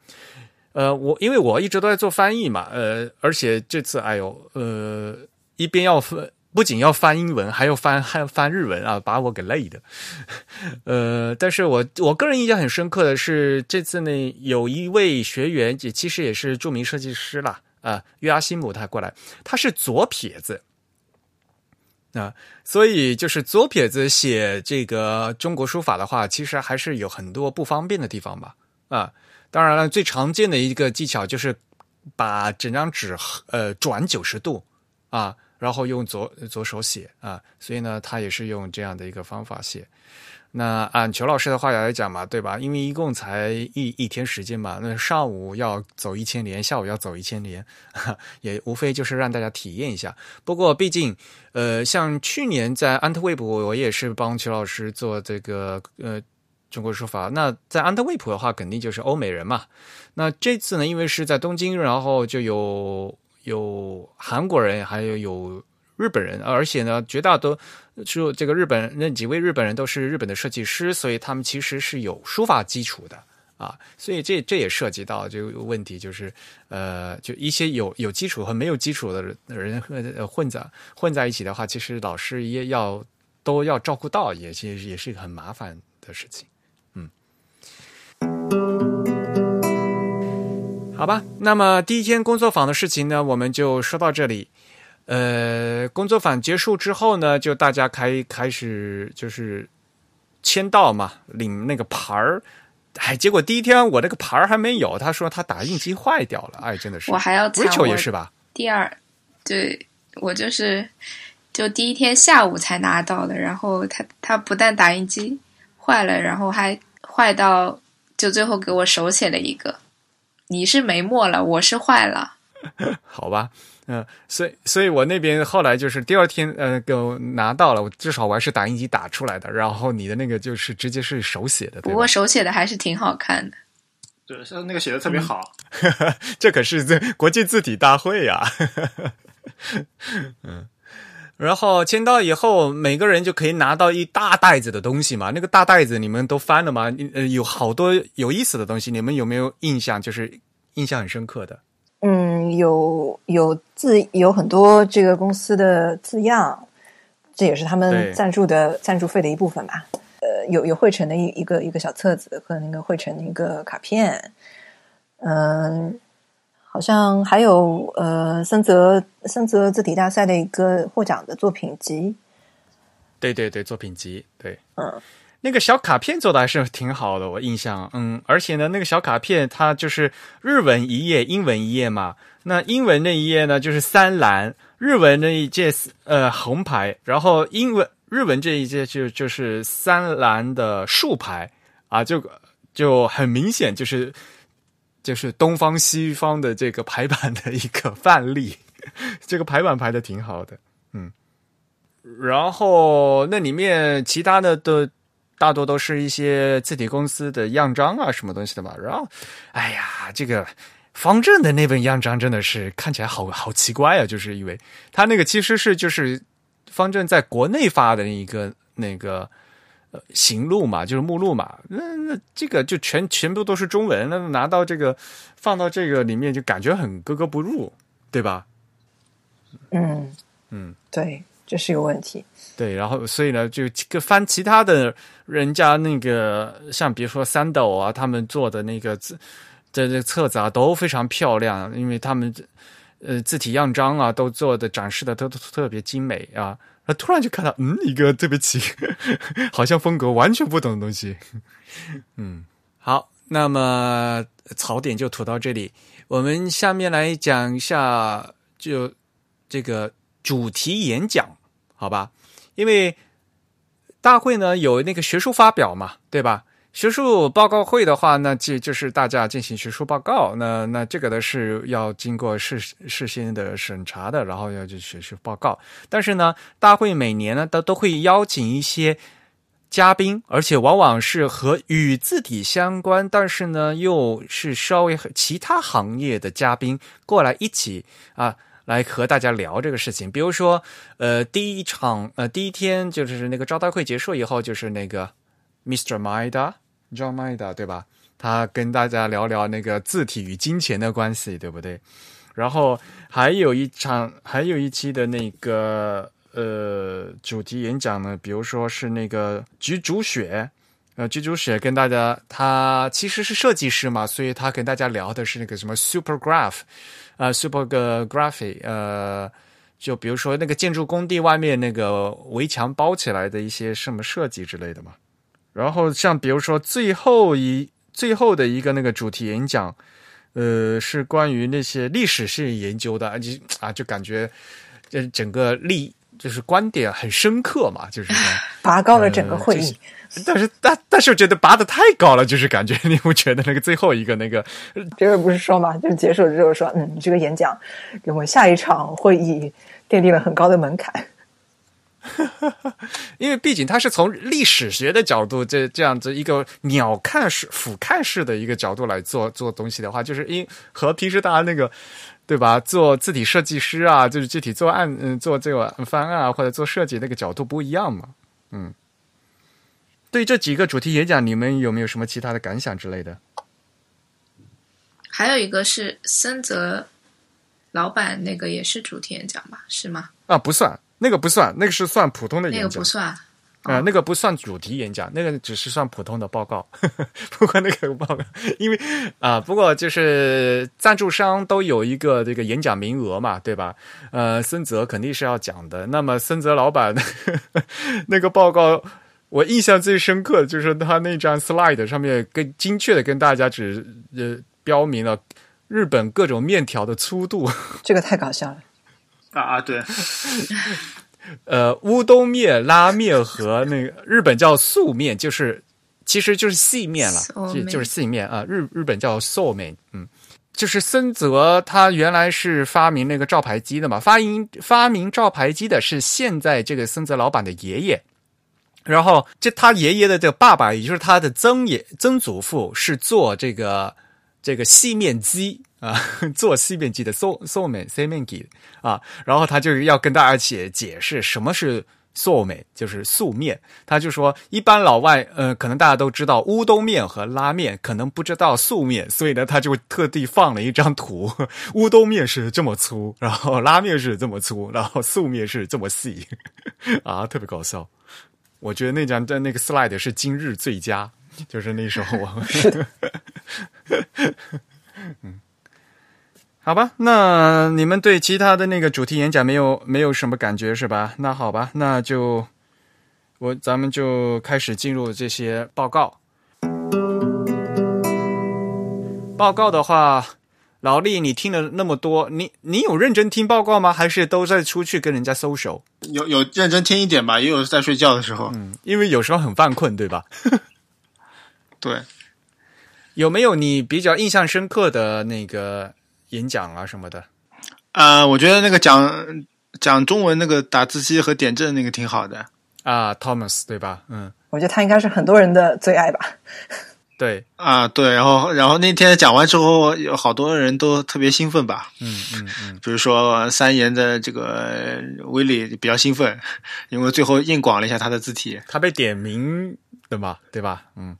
S1: 呃，我因为我一直都在做翻译嘛，呃，而且这次哎呦，呃，一边要分。不仅要翻英文，还要翻还要翻日文啊，把我给累的。呃，但是我我个人印象很深刻的是，这次呢有一位学员，也其实也是著名设计师啦，啊，约阿西姆他过来，他是左撇子啊，所以就是左撇子写这个中国书法的话，其实还是有很多不方便的地方吧。啊，当然了，最常见的一个技巧就是把整张纸呃转九十度啊。然后用左左手写啊，所以呢，他也是用这样的一个方法写。那按裘老师的话来讲嘛，对吧？因为一共才一一天时间嘛，那上午要走一千年，下午要走一千年，也无非就是让大家体验一下。不过毕竟，呃，像去年在安特卫普，我也是帮裘老师做这个呃中国书法。那在安特卫普的话，肯定就是欧美人嘛。那这次呢，因为是在东京，然后就有。有韩国人，还有有日本人，而且呢，绝大多数这个日本那几位日本人都是日本的设计师，所以他们其实是有书法基础的啊。所以这这也涉及到这个问题，就是呃，就一些有有基础和没有基础的人混混在混在一起的话，其实老师也要都要照顾到，也是也是一个很麻烦的事情。嗯，好吧，那么第一天工作坊的事情呢，我们就说到这里。呃，工作坊结束之后呢，就大家开开始就是签到嘛，领那个牌儿。哎，结果第一天我那个牌儿还没有，他说他打印机坏掉了。哎，真的是，
S4: 我还要
S1: Rachel 也是吧？
S4: 第二，对我就是就第一天下午才拿到的，然后他他不但打印机坏了，然后还坏到就最后给我手写了一个，你是没墨了，我是坏了。
S1: 好吧。嗯，所以，所以我那边后来就是第二天，呃，给我拿到了，我至少我还是打印机打出来的。然后你的那个就是直接是手写的，
S4: 不过手写的还是挺好看的。
S2: 对，像那个写的特别好。
S1: 这可是这国际字体大会呀。嗯，然后签到以后，每个人就可以拿到一大袋子的东西嘛。那个大袋子你们都翻了吗？呃，有好多有意思的东西，你们有没有印象？就是印象很深刻的。
S3: 嗯，有有字，有很多这个公司的字样，这也是他们赞助的赞助费的一部分吧。呃，有有汇成的一一个一个小册子和那个汇成的一个卡片。嗯，好像还有呃森泽森泽字体大赛的一个获奖的作品集。
S1: 对对对，作品集，对，嗯。那个小卡片做的还是挺好的，我印象，嗯，而且呢，那个小卡片它就是日文一页，英文一页嘛。那英文那一页呢，就是三蓝；日文那一届呃红牌，然后英文日文这一届就就是三蓝的竖排啊，就就很明显就是就是东方西方的这个排版的一个范例，这个排版排的挺好的，嗯。然后那里面其他的的。大多都是一些字体公司的样章啊，什么东西的嘛。然后，哎呀，这个方正的那本样章真的是看起来好 好奇怪啊！就是因为他那个其实是就是方正在国内发的一个那个呃行录嘛，就是目录嘛。那那这个就全全部都是中文，那拿到这个放到这个里面就感觉很格格不入，对吧？
S3: 嗯嗯，对，这是一个问题。
S1: 对，然后所以呢，就翻其他的人家那个，像比如说三斗啊，他们做的那个字的这册子啊，都非常漂亮，因为他们呃字体样章啊，都做的展示的都特别精美啊。突然就看到，嗯，一个特别奇，好像风格完全不同的东西。嗯，好，那么槽点就吐到这里，我们下面来讲一下，就这个主题演讲，好吧？因为大会呢有那个学术发表嘛，对吧？学术报告会的话，那就就是大家进行学术报告。那那这个呢是要经过事事先的审查的，然后要去学术报告。但是呢，大会每年呢都都会邀请一些嘉宾，而且往往是和与字体相关，但是呢又是稍微其他行业的嘉宾过来一起啊。来和大家聊这个事情，比如说，呃，第一场，呃，第一天就是那个招待会结束以后，就是那个 Mr. Maida，John Maida，对吧？他跟大家聊聊那个字体与金钱的关系，对不对？然后还有一场，还有一期的那个呃主题演讲呢，比如说是那个菊竹雪，呃，菊竹雪跟大家，他其实是设计师嘛，所以他跟大家聊的是那个什么 Supergraph。啊，super graphic，呃，就比如说那个建筑工地外面那个围墙包起来的一些什么设计之类的嘛。然后像比如说最后一最后的一个那个主题演讲，呃，是关于那些历史性研究的，就啊，就感觉这整个历就是观点很深刻嘛，就是
S3: 拔高了整个会议。
S1: 但是，但但是我觉得拔的太高了，就是感觉你不觉得那个最后一个那个，
S3: 这个不是说嘛，就结束之后说，嗯，这个演讲给我下一场会议奠定了很高的门槛。
S1: 因为毕竟他是从历史学的角度，这这样子一个鸟瞰式、俯瞰式的一个角度来做做东西的话，就是因和平时大家那个对吧，做字体设计师啊，就是具体做案嗯做这个方案啊或者做设计那个角度不一样嘛，嗯。对这几个主题演讲，你们有没有什么其他的感想之类的？
S4: 还有一个是森泽老板那个也是主题演讲吧？是吗？
S1: 啊，不算，那个不算，那个是算普通的演讲。
S4: 那个不算。
S1: 呃，那个不算主题演讲，那个只是算普通的报告。呵 呵不过那个报告，因为啊，不过就是赞助商都有一个这个演讲名额嘛，对吧？呃，森泽肯定是要讲的。那么森泽老板 那个报告，我印象最深刻的就是他那张 slide 上面更精确的跟大家只呃标明了日本各种面条的粗度。
S3: 这个太搞笑了。
S2: 啊啊，对。
S1: 呃，乌冬面、拉面和那个日本叫素面，就是其实就是细面了，就就是细面啊。日日本叫素面，嗯，就是森泽他原来是发明那个照牌机的嘛，发明发明照牌机的是现在这个森泽老板的爷爷，然后这他爷爷的这个爸爸，也就是他的曾爷曾祖父是做这个这个细面机。啊，做细面机的素素面细面机啊，然后他就要跟大家解解释什么是素面，就是素面。他就说，一般老外呃，可能大家都知道乌冬面和拉面，可能不知道素面，所以呢，他就特地放了一张图，乌冬面是这么粗，然后拉面是这么粗，然后素面是这么细，啊，特别搞笑。我觉得那张的那个 slide 是今日最佳，就是那时候我。嗯。好吧，那你们对其他的那个主题演讲没有没有什么感觉是吧？那好吧，那就我咱们就开始进入这些报告。报告的话，老李，你听了那么多，你你有认真听报告吗？还是都在出去跟人家搜手？
S2: 有有认真听一点吧，也有在睡觉的时候。
S1: 嗯，因为有时候很犯困，对吧？
S2: 对。
S1: 有没有你比较印象深刻的那个？演讲啊什么的，
S2: 啊，我觉得那个讲讲中文那个打字机和点阵那个挺好的
S1: 啊，Thomas 对吧？嗯，
S3: 我觉得他应该是很多人的最爱吧。
S1: 对
S2: 啊，对，然后然后那天讲完之后，有好多人都特别兴奋吧？
S1: 嗯嗯嗯，
S2: 比如说三言的这个威力比较兴奋，因为最后硬广了一下他的字体，
S1: 他被点名的嘛，对吧？嗯，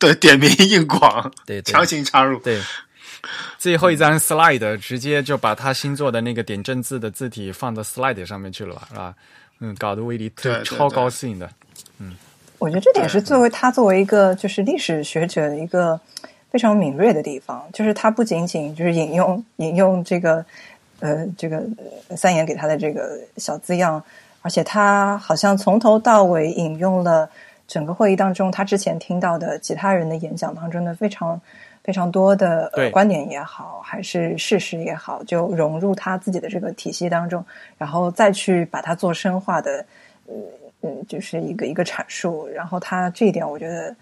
S2: 对，点名硬广，
S1: 对，
S2: 强行插入，
S1: 对。最后一张 slide 直接就把他新做的那个点阵字的字体放到 slide 上面去了吧，是吧？嗯，搞得威力特超高兴的。嗯，
S3: 我觉得这点是作为他作为一个就是历史学者的一个非常敏锐的地方，就是他不仅仅就是引用引用这个呃这个三言给他的这个小字样，而且他好像从头到尾引用了整个会议当中他之前听到的其他人的演讲当中的非常。非常多的观点也好，还是事实也好，就融入他自己的这个体系当中，然后再去把它做深化的，嗯嗯，就是一个一个阐述。然后他这一点，我觉得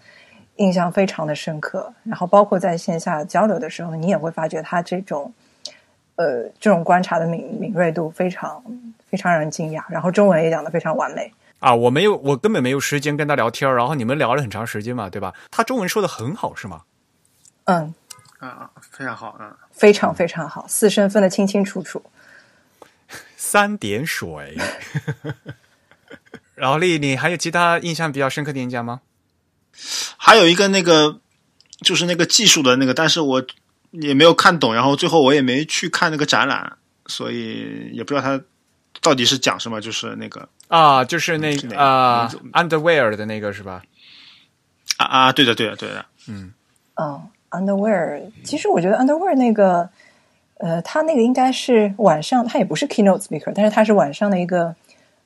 S3: 印象非常的深刻。然后包括在线下交流的时候，你也会发觉他这种呃这种观察的敏敏锐度非常非常让人惊讶。然后中文也讲的非常完美
S1: 啊！我没有，我根本没有时间跟他聊天然后你们聊了很长时间嘛，对吧？他中文说的很好，是吗？
S3: 嗯，
S2: 啊，非常好，嗯，
S3: 非常非常好，四声分的清清楚楚，
S1: 三点水。然后丽，你还有其他印象比较深刻的演讲吗？
S2: 还有一个那个，就是那个技术的那个，但是我也没有看懂，然后最后我也没去看那个展览，所以也不知道他到底是讲什么，就是那个
S1: 啊，就是那啊，underwear 的那个是吧？
S2: 啊啊，对的，对的，对的，
S1: 嗯，
S3: 哦。Underwear，其实我觉得 Underwear 那个，呃，他那个应该是晚上，他也不是 Keynote Speaker，但是他是晚上的一个，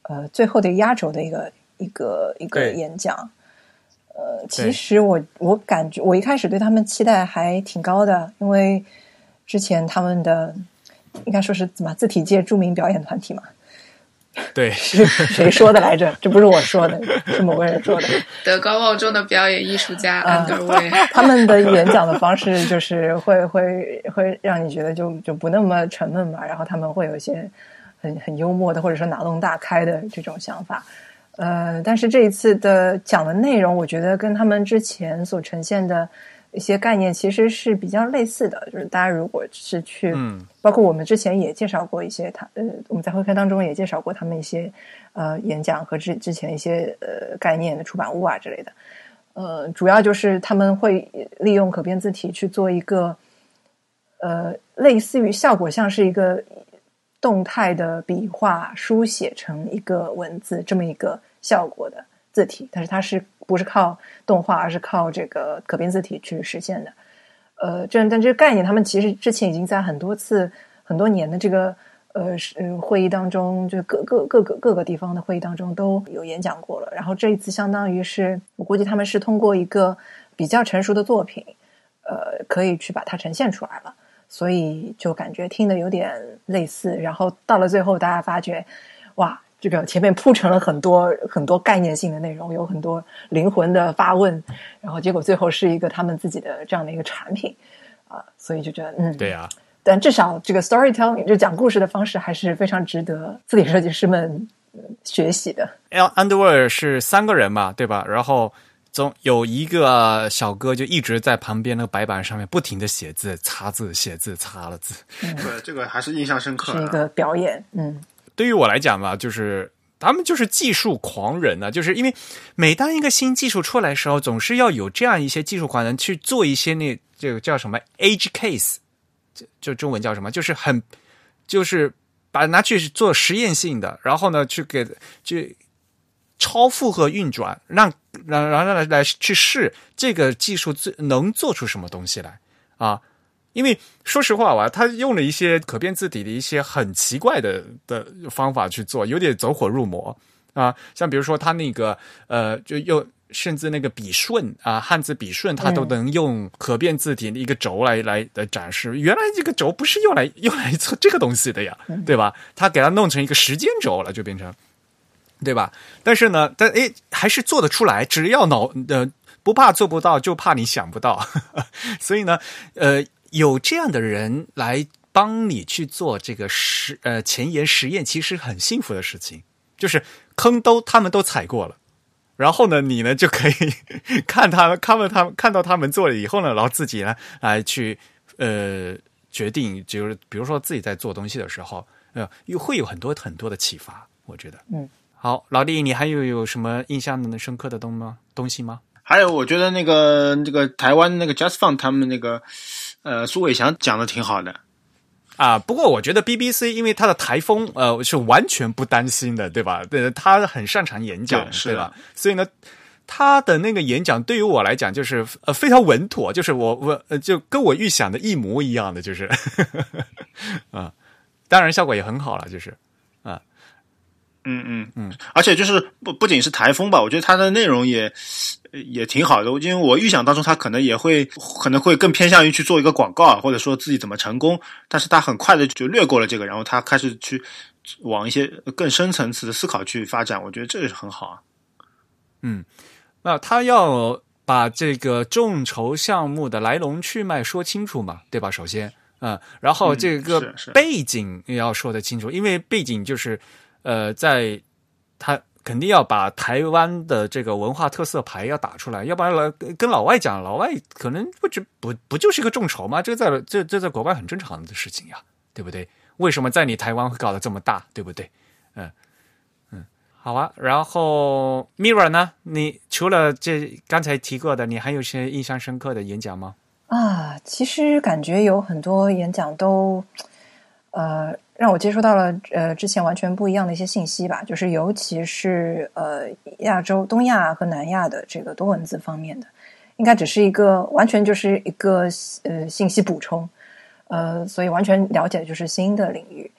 S3: 呃，最后的压轴的一个一个一个演讲。呃，其实我我感觉我一开始对他们期待还挺高的，因为之前他们的应该说是怎么字体界著名表演团体嘛。
S1: 对，
S3: 是谁说的来着？这不是我说的，是某个人说的。
S4: 德高望重的表演艺术家安德威，
S3: 他们的演讲的方式就是会会会让你觉得就就不那么沉闷嘛。然后他们会有一些很很幽默的，或者说脑洞大开的这种想法。呃，但是这一次的讲的内容，我觉得跟他们之前所呈现的。一些概念其实是比较类似的，就是大家如果是去，
S1: 嗯，
S3: 包括我们之前也介绍过一些他，呃，我们在会刊当中也介绍过他们一些呃演讲和之之前一些呃概念的出版物啊之类的，呃，主要就是他们会利用可变字体去做一个，呃，类似于效果像是一个动态的笔画书写成一个文字这么一个效果的字体，但是它是不是靠动画，而是靠这个可变字体去实现的。呃，这但这个概念，他们其实之前已经在很多次、很多年的这个呃是会议当中，就各各各个各个地方的会议当中都有演讲过了。然后这一次，相当于是我估计他们是通过一个比较成熟的作品，呃，可以去把它呈现出来了。所以就感觉听的有点类似。然后到了最后，大家发觉，哇！这个前面铺成了很多很多概念性的内容，有很多灵魂的发问，然后结果最后是一个他们自己的这样的一个产品啊，所以就觉得嗯，
S1: 对呀。
S3: 但至少这个 storytelling 就讲故事的方式还是非常值得字体设计师们学习的。
S1: L Underwear 是三个人嘛，对吧？然后总有一个小哥就一直在旁边那个白板上面不停的写字、擦字、写字、擦了字。
S2: 对，这个还是印象深刻。
S3: 是一个表演，嗯。
S1: 对于我来讲吧，就是他们就是技术狂人呢，就是因为每当一个新技术出来的时候，总是要有这样一些技术狂人去做一些那这个叫什么 age case，就就中文叫什么，就是很就是把拿去做实验性的，然后呢去给去超负荷运转，让让让让来来去试这个技术最能做出什么东西来啊。因为说实话吧，他用了一些可变字体的一些很奇怪的的方法去做，有点走火入魔啊。像比如说他那个呃，就又甚至那个笔顺啊，汉字笔顺，他都能用可变字体的一个轴来来来展示。原来这个轴不是用来用来做这个东西的呀，对吧？他给它弄成一个时间轴了，就变成对吧？但是呢，但诶还是做得出来，只要脑呃不怕做不到，就怕你想不到。所以呢，呃。有这样的人来帮你去做这个实呃前沿实验，其实很幸福的事情。就是坑都他们都踩过了，然后呢，你呢就可以看他们，看到他们看到他们做了以后呢，然后自己呢来去呃决定，就是比如说自己在做东西的时候，呃，又会有很多很多的启发。我觉得，
S3: 嗯，
S1: 好，老弟，你还有有什么印象能深刻的东吗？东西吗？
S2: 还有，我觉得那个这个台湾那个 Just Fun 他们那个。呃，苏伟翔讲的挺好的，
S1: 啊，不过我觉得 BBC 因为他的台风，呃，是完全不担心的，对吧？对，他很擅长演讲，对吧？所以呢，他的那个演讲对于我来讲就是呃非常稳妥，就是我我就跟我预想的一模一样的，就是 啊，当然效果也很好了，就是啊。
S2: 嗯嗯嗯，而且就是不不仅是台风吧，我觉得它的内容也也挺好的。因为我预想当中，他可能也会可能会更偏向于去做一个广告，或者说自己怎么成功。但是他很快的就略过了这个，然后他开始去往一些更深层次的思考去发展。我觉得这是很好啊。
S1: 嗯，那他要把这个众筹项目的来龙去脉说清楚嘛，对吧？首先，嗯，然后这个背景也要说得清楚，因为背景就是。呃，在他肯定要把台湾的这个文化特色牌要打出来，要不然老跟老外讲，老外可能不就不不就是一个众筹吗？这在这这在国外很正常的事情呀，对不对？为什么在你台湾会搞得这么大，对不对？嗯嗯，好啊。然后 Mira 呢？你除了这刚才提过的，你还有些印象深刻的演讲吗？
S3: 啊，其实感觉有很多演讲都呃。让我接触到了呃之前完全不一样的一些信息吧，就是尤其是呃亚洲、东亚和南亚的这个多文字方面的，应该只是一个完全就是一个呃信息补充，呃，所以完全了解的就是新的领域。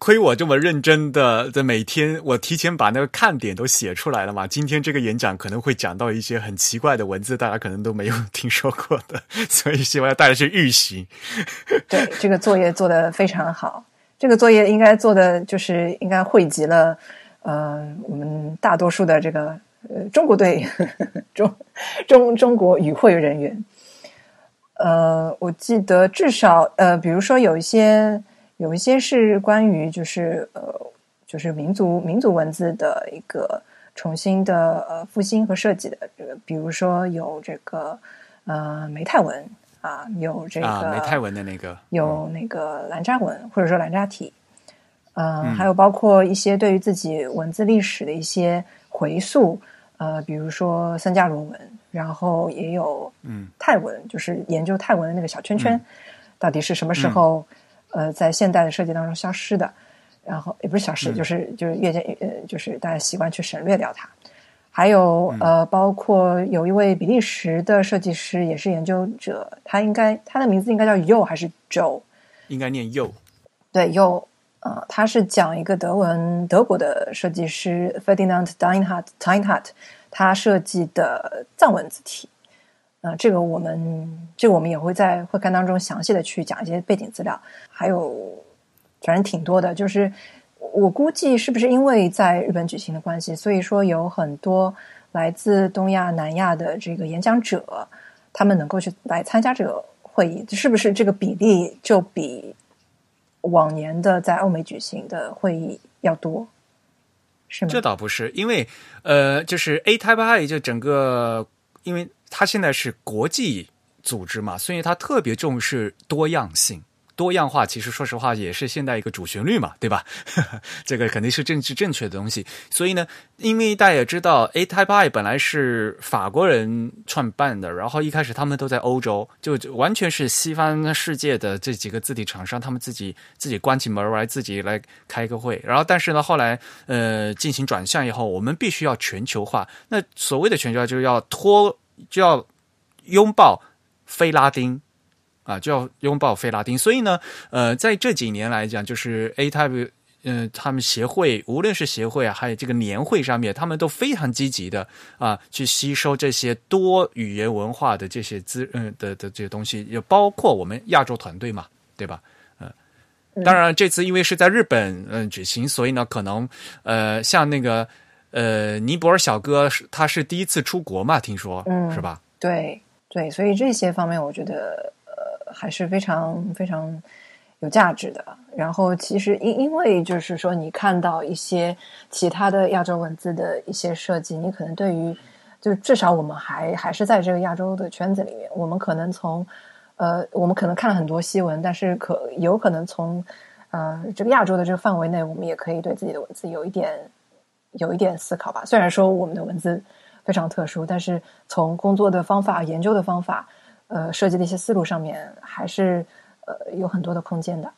S1: 亏我这么认真的在每天，我提前把那个看点都写出来了嘛。今天这个演讲可能会讲到一些很奇怪的文字，大家可能都没有 听说过的，所以希望大家去预习。
S3: 对，这个作业做的非常好。这个作业应该做的就是应该汇集了，呃，我们大多数的这个呃中国队中中中国与会人员，呃，我记得至少呃，比如说有一些有一些是关于就是呃就是民族民族文字的一个重新的呃复兴和设计的这个，比如说有这个呃梅泰文。啊，有这个
S1: 梅泰文的那个，
S3: 有那个兰扎文或者说兰扎体，嗯，还有包括一些对于自己文字历史的一些回溯，呃，比如说三加罗文，然后也有嗯。泰文，就是研究泰文的那个小圈圈，到底是什么时候呃在现代的设计当中消失的，然后也不是消失，就是就是越渐呃就是大家习惯去省略掉它。还有呃，包括有一位比利时的设计师也是研究者，他应该他的名字应该叫 Yo 还是 Joe？
S1: 应该念 Yo。
S3: 对，Yo，呃，他是讲一个德文德国的设计师 Ferdinand Deinhardt Deinhardt 他设计的藏文字体。呃，这个我们这个我们也会在会刊当中详细的去讲一些背景资料，还有反正挺多的，就是。我估计是不是因为在日本举行的关系，所以说有很多来自东亚、南亚的这个演讲者，他们能够去来参加这个会议，是不是这个比例就比往年的在欧美举行的会议要多？是吗？
S1: 这倒不是，因为呃，就是 A Type I 就整个，因为它现在是国际组织嘛，所以它特别重视多样性。多样化其实说实话也是现代一个主旋律嘛，对吧？这个肯定是政治正确的东西。所以呢，因为大家也知道，A Type I 本来是法国人创办的，然后一开始他们都在欧洲，就完全是西方世界的这几个字体厂商，他们自己自己关起门来自己来开个会。然后，但是呢，后来呃进行转向以后，我们必须要全球化。那所谓的全球化，就是要脱，就要拥抱非拉丁。啊，就要拥抱非拉丁，所以呢，呃，在这几年来讲，就是 A Type，嗯，他们协会，无论是协会啊，还有这个年会上面，他们都非常积极的啊，去吸收这些多语言文化的这些资，嗯的的这些东西，也包括我们亚洲团队嘛，对吧？嗯，当然这次因为是在日本嗯举行，所以呢，可能呃，像那个呃尼泊尔小哥，他是第一次出国嘛，听说，
S3: 嗯，
S1: 是吧？
S3: 对对，所以这些方面，我觉得。还是非常非常有价值的。然后，其实因因为就是说，你看到一些其他的亚洲文字的一些设计，你可能对于就至少我们还还是在这个亚洲的圈子里面，我们可能从呃，我们可能看了很多西文，但是可有可能从呃这个亚洲的这个范围内，我们也可以对自己的文字有一点有一点思考吧。虽然说我们的文字非常特殊，但是从工作的方法、研究的方法。呃，设计的一些思路上面还是呃有很多的空间的。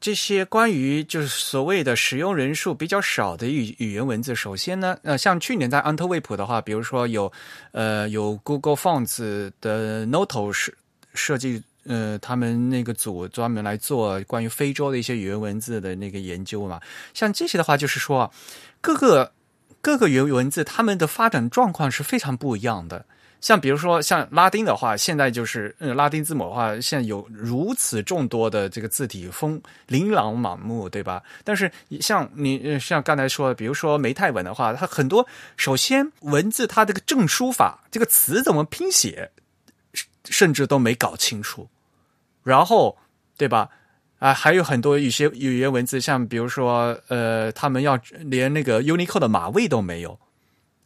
S1: 这些关于就是所谓的使用人数比较少的语语言文字，首先呢，呃，像去年在安特卫普的话，比如说有呃有 Google Fonts 的 Noto 设设计，呃，他们那个组专门来做关于非洲的一些语言文字的那个研究嘛。像这些的话，就是说各个各个语言文字，他们的发展状况是非常不一样的。像比如说像拉丁的话，现在就是嗯拉丁字母的话，现在有如此众多的这个字体，风琳琅满目，对吧？但是像你像刚才说，比如说梅泰文的话，它很多首先文字它这个正书法，这个词怎么拼写，甚至都没搞清楚，然后对吧？啊，还有很多一些语言文字，像比如说呃，他们要连那个 Unicode 的码位都没有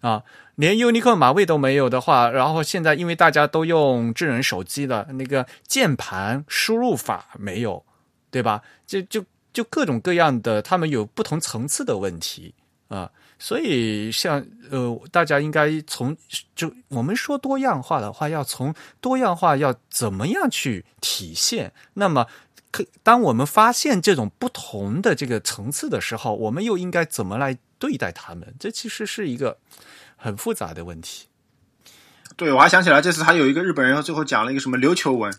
S1: 啊。连 Unicode 码位都没有的话，然后现在因为大家都用智能手机了那个键盘输入法没有，对吧？就就就各种各样的，他们有不同层次的问题啊。所以像呃，大家应该从就我们说多样化的话，要从多样化要怎么样去体现？那么，可当我们发现这种不同的这个层次的时候，我们又应该怎么来对待他们？这其实是一个。很复杂的问题，
S2: 对我还想起来，这次还有一个日本人最后讲了一个什么琉球文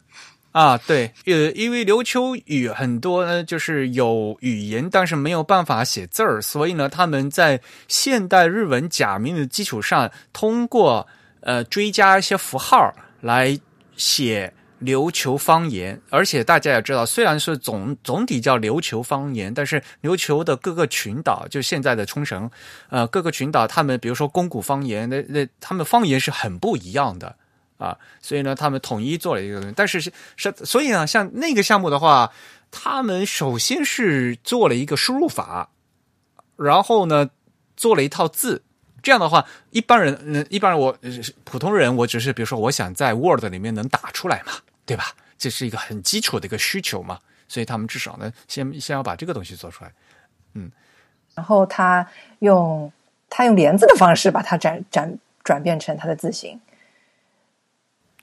S1: 啊，对，呃，因为琉球语很多呢，就是有语言，但是没有办法写字儿，所以呢，他们在现代日文假名的基础上，通过呃追加一些符号来写。琉球方言，而且大家也知道，虽然是总总体叫琉球方言，但是琉球的各个群岛，就现在的冲绳，呃，各个群岛，他们比如说宫古方言，那那他们方言是很不一样的啊，所以呢，他们统一做了一个，但是是所以呢，像那个项目的话，他们首先是做了一个输入法，然后呢，做了一套字。这样的话，一般人，嗯，一般人，我普通人，我只是比如说，我想在 Word 里面能打出来嘛。对吧？这是一个很基础的一个需求嘛，所以他们至少呢，先先要把这个东西做出来，嗯。
S3: 然后他用他用连字的方式把它转转转变成他的字形。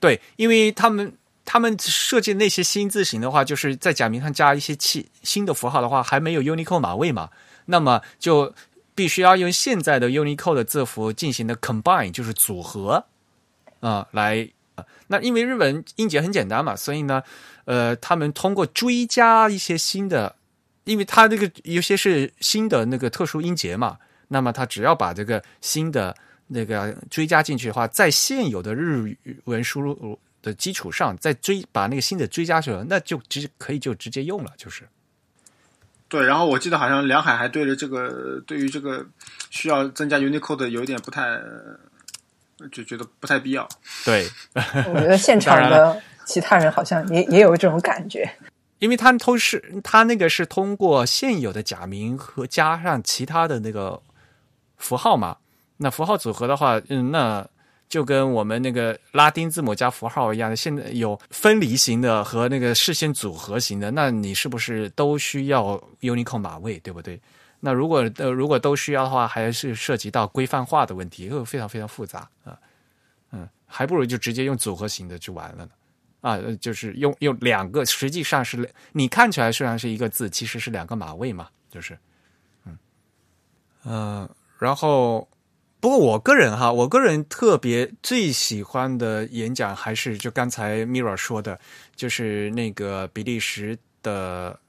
S1: 对，因为他们他们设计那些新字形的话，就是在假名上加一些气新的符号的话，还没有 Unicode 码位嘛，那么就必须要用现在的 Unicode 的字符进行的 combine，就是组合啊、来。那因为日文音节很简单嘛，所以呢，呃，他们通过追加一些新的，因为它这个有些是新的那个特殊音节嘛，那么它只要把这个新的那个追加进去的话，在现有的日语文输入的基础上，再追把那个新的追加去了，那就直可以就直接用了，就是。
S2: 对，然后我记得好像梁海还对着这个对于这个需要增加 Unicode 有一点不太，就觉得不太必要。
S1: 对，
S3: 我觉得现场的其他人好像也也有这种感觉。
S1: 因为它都是他那个是通过现有的假名和加上其他的那个符号嘛，那符号组合的话，嗯，那就跟我们那个拉丁字母加符号一样的，现在有分离型的和那个事先组合型的，那你是不是都需要 Unicode 码位，对不对？那如果呃如果都需要的话，还是涉及到规范化的问题，会非常非常复杂啊，嗯，还不如就直接用组合型的就完了呢。啊，就是用用两个，实际上是你看起来虽然是一个字，其实是两个码位嘛，就是，嗯，呃，然后不过我个人哈，我个人特别最喜欢的演讲还是就刚才 Mira 说的，就是那个比利时的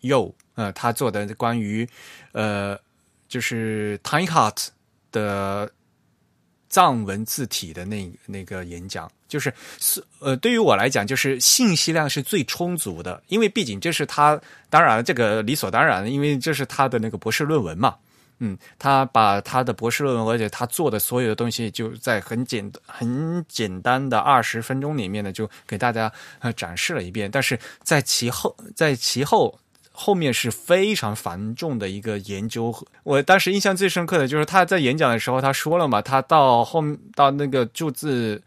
S1: Yo，呃，他做的关于呃，就是 Tiny Heart 的藏文字体的那那个演讲，就是是呃，对于我来讲，就是信息量是最充足的，因为毕竟这是他，当然这个理所当然，因为这是他的那个博士论文嘛。嗯，他把他的博士论文，而且他做的所有的东西，就在很简很简单的二十分钟里面呢，就给大家呃展示了一遍。但是在其后，在其后后面是非常繁重的一个研究。我当时印象最深刻的就是他在演讲的时候，他说了嘛，他到后到那个注字，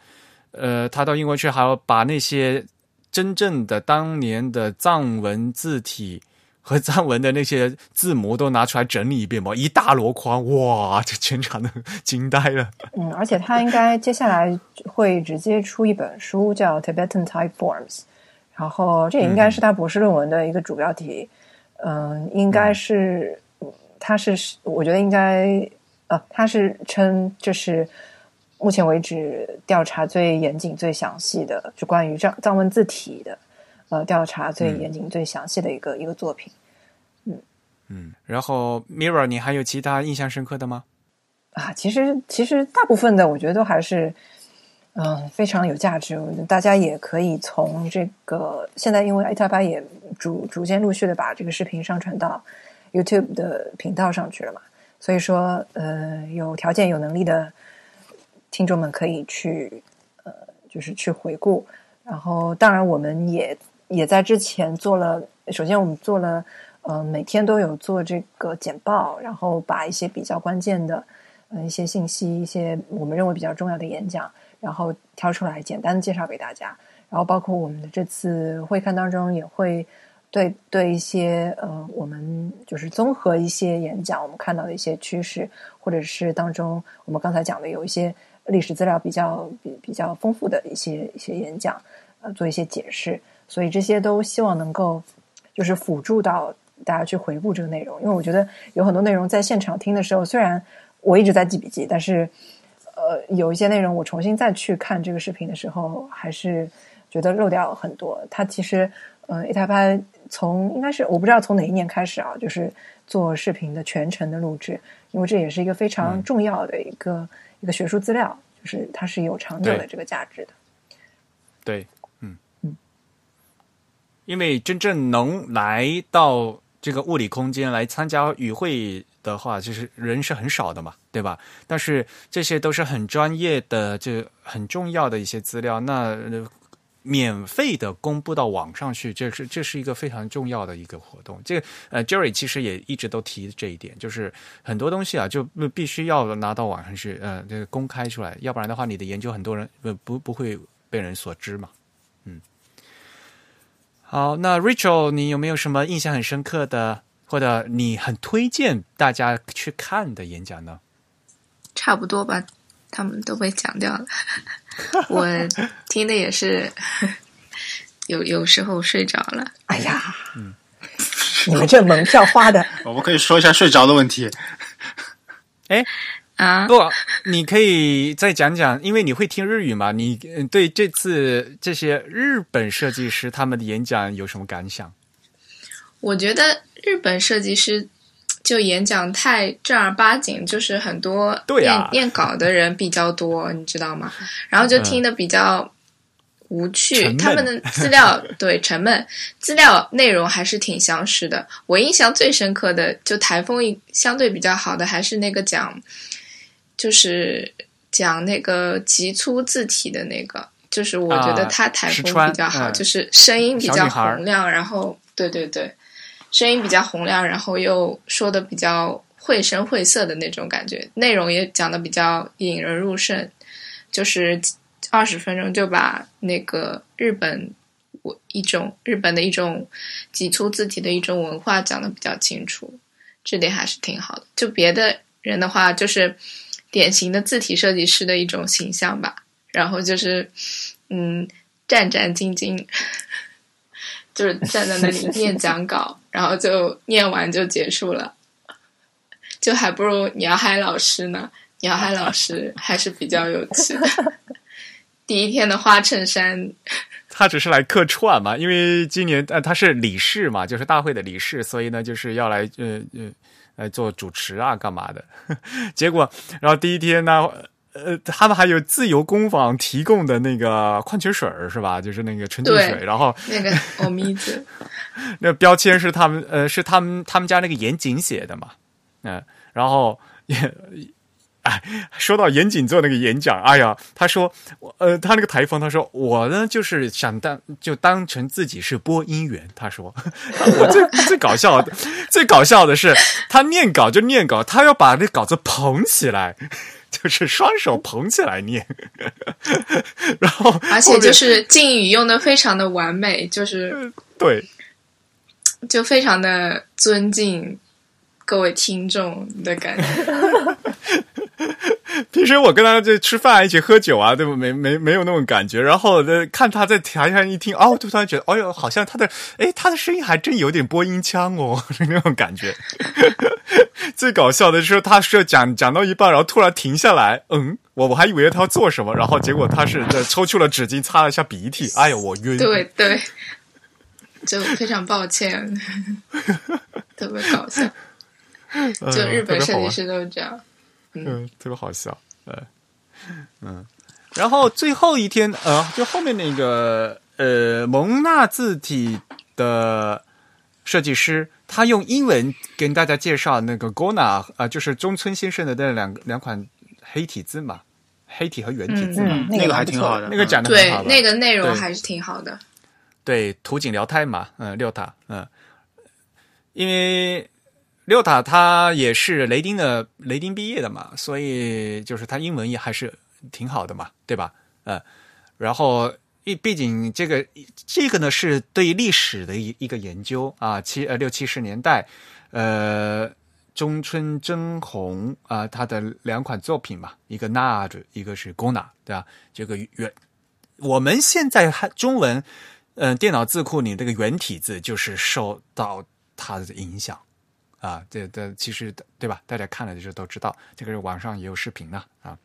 S1: 呃，他到英国去，还要把那些真正的当年的藏文字体。和藏文的那些字母都拿出来整理一遍嘛，一大箩筐，哇，这全场都 惊呆了。
S3: 嗯，而且他应该接下来会直接出一本书，叫《Tibetan Type Forms》，然后这也应该是他博士论文的一个主标题。应该是，他是我觉得应该，呃，他是称这是目前为止调查最严谨、最详细的，就关于藏藏文字体的。呃，调查最严谨、最详细的一个一个作品，
S1: 嗯嗯。然后，Mirror，你还有其他印象深刻的吗？
S3: 啊，其实其实大部分的，我觉得都还是嗯非常有价值。大家也可以从这个现在，因为 A 塔巴也逐逐渐陆续的把这个视频上传到 YouTube 的频道上去了嘛，所以说呃，有条件有能力的听众们可以去呃，就是去回顾。然后，当然我们也。也在之前做了，首先我们做了，呃，每天都有做这个简报，然后把一些比较关键的，呃，一些信息，一些我们认为比较重要的演讲，然后挑出来简单的介绍给大家。然后包括我们的这次会看当中，也会对对一些呃，我们就是综合一些演讲，我们看到的一些趋势，或者是当中我们刚才讲的有一些历史资料比较比比较丰富的一些一些演讲，呃，做一些解释。所以这些都希望能够，就是辅助到大家去回顾这个内容，因为我觉得有很多内容在现场听的时候，虽然我一直在记笔记，但是呃，有一些内容我重新再去看这个视频的时候，还是觉得漏掉很多。它其实呃，一台拍从应该是我不知道从哪一年开始啊，就是做视频的全程的录制，因为这也是一个非常重要的一个一个学术资料，就是它是有长久的这个价值的。
S1: 对。嗯嗯因为真正能来到这个物理空间来参加与会的话，就是人是很少的嘛，对吧？但是这些都是很专业的，就很重要的一些资料，那免费的公布到网上去，这是这是一个非常重要的一个活动。这个呃，Jerry 其实也一直都提这一点，就是很多东西啊，就必须要拿到网上去，呃，这个公开出来，要不然的话，你的研究很多人不不不会被人所知嘛。嗯好，那 Rachel，你有没有什么印象很深刻的，或者你很推荐大家去看的演讲呢？
S4: 差不多吧，他们都被讲掉了。我听的也是，有有时候睡着了。
S3: 哎呀，
S1: 嗯，
S3: 你们这门票花的，
S2: 我们可以说一下睡着的问题。
S4: 哎啊，
S1: 不，你可以再讲讲，因为你会听日语嘛？你呃对这次这些日本设计师他们的演讲有什么感想？
S4: 我觉得日本设计师就演讲太正儿八经，就是很多念、
S1: 对啊
S4: 念稿的人比较多，你知道吗？然后就听的比较无趣，他们的资料对沉闷，资料内容还是挺相似的。我印象最深刻的，就台风一相对比较好的，还是那个讲，就是讲那个极粗字体的那个。就是我觉得
S1: 啊
S4: 他台风比较好，
S1: 嗯
S4: 就是声音比较洪亮，然后对对对，声音比较洪亮，然后又说的比较绘声绘色的那种感觉，内容也讲的比较引人入胜，就是二十分钟就把那个日本我一种日本的一种挤出字体的一种文化讲的比较清楚，这点还是挺好的。就别的人的话，就是典型的字体设计师的一种形象吧，然后就是嗯战战兢兢。就是站在那里念讲稿，然后就念完就结束了，就还不如鸟海老师呢。鸟海老师还是比较有趣的。第一天的花衬衫，
S1: 他只是来客串嘛，因为今年呃他是理事嘛，就是大会的理事，所以呢就是要来呃呃来做主持啊干嘛的。结果然后第一天呢。呃，他们还有自由工坊提供的那个矿泉水儿是吧？就是那个纯净水，然后
S4: 那个欧米子，
S1: 那标签是他们呃是他们他们家那个严谨写的嘛，嗯、然后也。哎，说到严谨做那个演讲，哎呀，他说，我呃，他那个台风，他说我呢就是想当就当成自己是播音员。他说，我最最搞笑的，最搞笑的是他念稿就念稿，他要把那稿子捧起来，就是双手捧起来念，然后
S4: 而且就是敬语用的非常的完美，就是
S1: 对
S4: 就非常的尊敬各位听众的感觉。
S1: 平时我跟他在吃饭一起喝酒啊，对不？没没没有那种感觉。然后呢，看他在台上一听，哦，就突然觉得，哎呦，好像他的，哎，他的声音还真有点播音腔哦，是 那种感觉。最搞笑的是，他是讲讲到一半，然后突然停下来，嗯，我我还以为他要做什么，然后结果他是在抽出了纸巾擦了一下鼻涕，哎呦，我晕。
S4: 对对，就非常抱歉，特别搞笑。
S1: 呃，
S4: 就日本设计师都是这样。
S1: 嗯，特别好笑，呃，嗯，然后最后一天，呃，就后面那个呃蒙纳字体的设计师，他用英文跟大家介绍那个 Gona 啊、呃，就是中村先生的那两两款黑体字嘛，黑体和圆体字嘛，
S3: 嗯，
S2: 那个还挺好的，
S1: 那个讲的
S4: 对
S1: 好，的，
S4: 那个内容还是挺好的。
S1: 对，图景辽太嘛，嗯，六塔，嗯，因为六塔他也是雷丁的雷丁毕业的嘛，所以就是他英文也还是挺好的嘛，对吧？呃，然后毕毕竟这个这个呢是对历史的一一个研究啊，七呃六七十年代，呃。中村真弘啊、他的两款作品嘛，一个 Nad，一个是 Gona，对吧？这个原我们现在还中文嗯、电脑字库里这个原体字就是受到它的影响啊，这这其实对吧？大家看了就都知道，这个是网上也有视频了啊。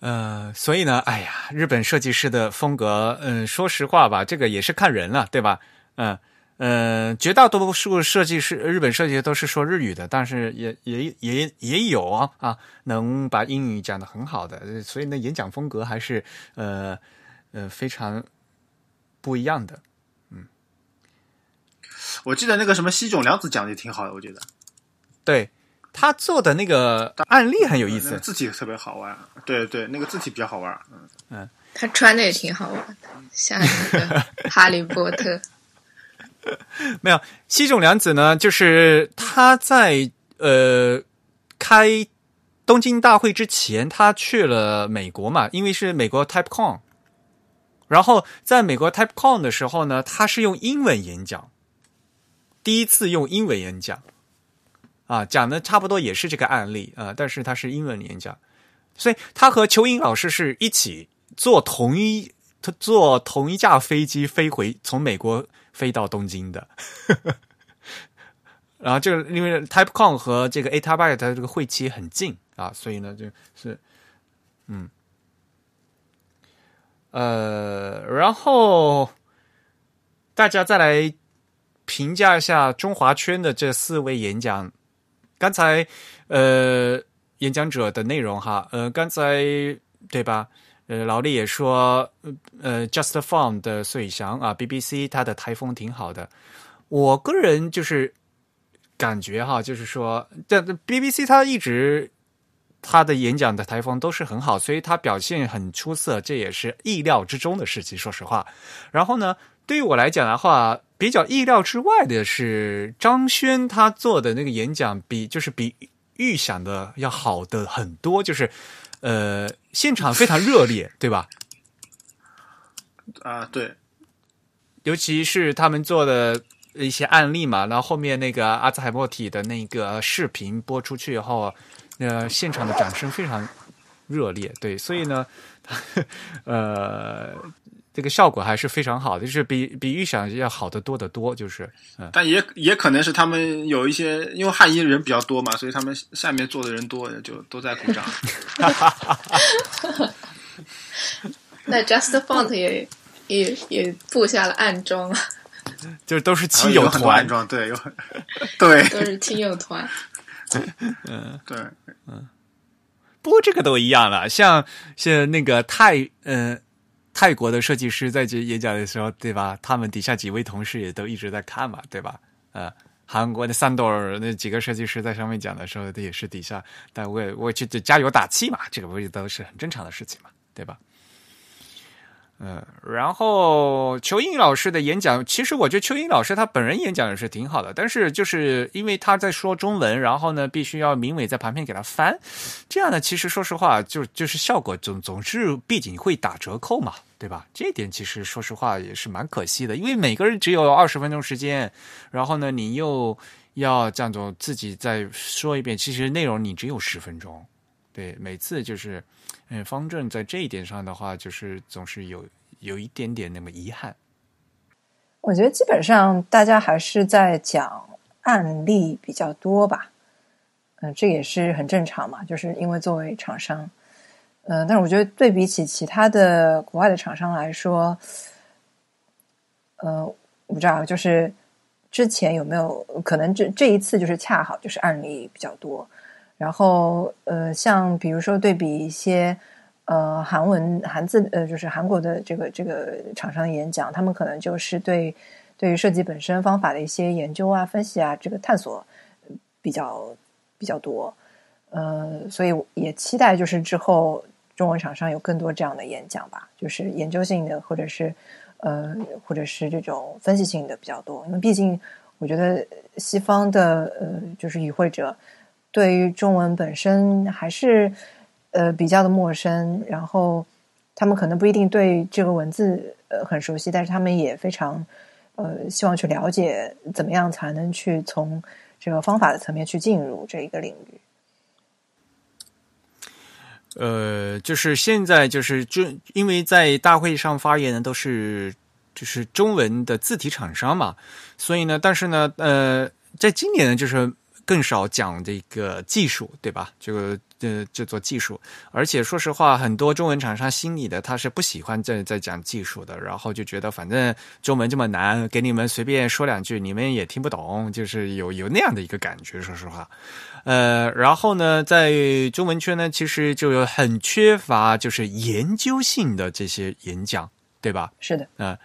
S1: 呃，所以呢，哎呀，日本设计师的风格，嗯，说实话吧，这个也是看人了，对吧？嗯嗯、绝大多数设计师，日本设计师都是说日语的，但是也也也也有啊啊，能把英语讲得很好的，所以呢，演讲风格还是呃。呃，非常不一样的。
S2: 我记得那个什么西冢良子讲的也挺好的，我觉得
S1: 对他做的那个案例很有意思
S2: 那个，字体特别好玩。对对，那个字体比较好玩。嗯，
S4: 他穿的也挺好玩的，像那个 哈利波特。
S1: 没有西冢良子呢，就是他在呃开东京大会之前，他去了美国嘛，因为是美国 TypeCon，然后在美国 TypeCon 的时候呢，他是用英文演讲，第一次用英文演讲啊，讲的差不多也是这个案例啊，但是他是英文演讲，所以他和邱英老师是一起坐同一他坐同一架飞机飞回从美国。飞到东京的。然后这个因为 TypeCon 和这个 A t a b y t e 这个会期很近啊，所以呢就是嗯呃，然后大家再来评价一下中华圈的这四位演讲。刚才呃演讲者的内容哈，呃刚才对吧？呃老李也说呃 Just Fun 的穗翔啊，BBC 他的台风挺好的。我个人就是感觉哈，就是说这 BBC 他一直他的演讲的台风都是很好，所以他表现很出色，这也是意料之中的事情。说实话，然后呢，对于我来讲的话。比较意料之外的是，张轩他做的那个演讲比就是比预想的要好的很多，就是呃现场非常热烈，对吧？
S2: 啊，对，
S1: 尤其是他们做的一些案例嘛，然后后面那个阿兹海默体的那个视频播出去以后，呃，现场的掌声非常热烈，对，所以呢，呃。这个效果还是非常好的，就是比比预想要好得多得多，就是，嗯，
S2: 但也也可能是他们有一些，因为汉仪人比较多嘛，所以他们下面坐的人多，就都在鼓掌。
S4: 那 Just Font 也也也布下了暗桩 啊，
S1: 就都是亲友团，
S2: 暗桩对，有对，
S4: 都是亲友团，
S1: 嗯，
S2: 对，嗯，
S1: 不过这个都一样了，像像那个泰，嗯。泰国的设计师在这演讲的时候，对吧？他们底下几位同事也都一直在看嘛，对吧？呃，韩国的三朵儿那几个设计师在上面讲的时候，他也是底下，但我我去加油打气嘛，这个不也都是很正常的事情嘛，对吧？嗯，然后邱英老师的演讲，其实我觉得邱英老师他本人演讲也是挺好的，但是就是因为他在说中文，然后呢，必须要明伟在旁边给他翻，这样呢，其实说实话，就就是效果总总是毕竟会打折扣嘛，对吧？这一点其实说实话也是蛮可惜的，因为每个人只有二十分钟时间，然后呢，你又要这样子自己再说一遍，其实内容你只有十分钟，对，每次就是。嗯，方正在这一点上的话，就是总是有有一点点那么遗憾。
S3: 我觉得基本上大家还是在讲案例比较多吧。嗯，这也是很正常嘛，就是因为作为厂商，嗯，但是我觉得对比起其他的国外的厂商来说，呃，我不知道，就是之前有没有可能这这一次就是恰好就是案例比较多。然后，呃，像比如说对比一些呃韩文韩字，呃，就是韩国的这个这个厂商的演讲，他们可能就是对对于设计本身方法的一些研究啊、分析啊，这个探索比较比较多。呃，所以也期待就是之后中文厂商有更多这样的演讲吧，就是研究性的，或者是呃，或者是这种分析性的比较多。因为毕竟我觉得西方的呃，就是与会者。对于中文本身还是呃比较的陌生，然后他们可能不一定对这个文字呃很熟悉，但是他们也非常呃希望去了解怎么样才能去从这个方法的层面去进入这一个领域。
S1: 呃，就是现在就是就因为在大会上发言的都是就是中文的字体厂商嘛，所以呢，但是呢，呃，在今年呢，就是。更少讲这个技术，对吧？这个呃，制作技术，而且说实话，很多中文厂商心里的他是不喜欢在在讲技术的，然后就觉得反正中文这么难，给你们随便说两句，你们也听不懂，就是有有那样的一个感觉。说实话，呃，然后呢，在中文圈呢，其实就有很缺乏就是研究性的这些演讲，对吧？
S3: 是的，
S1: 嗯。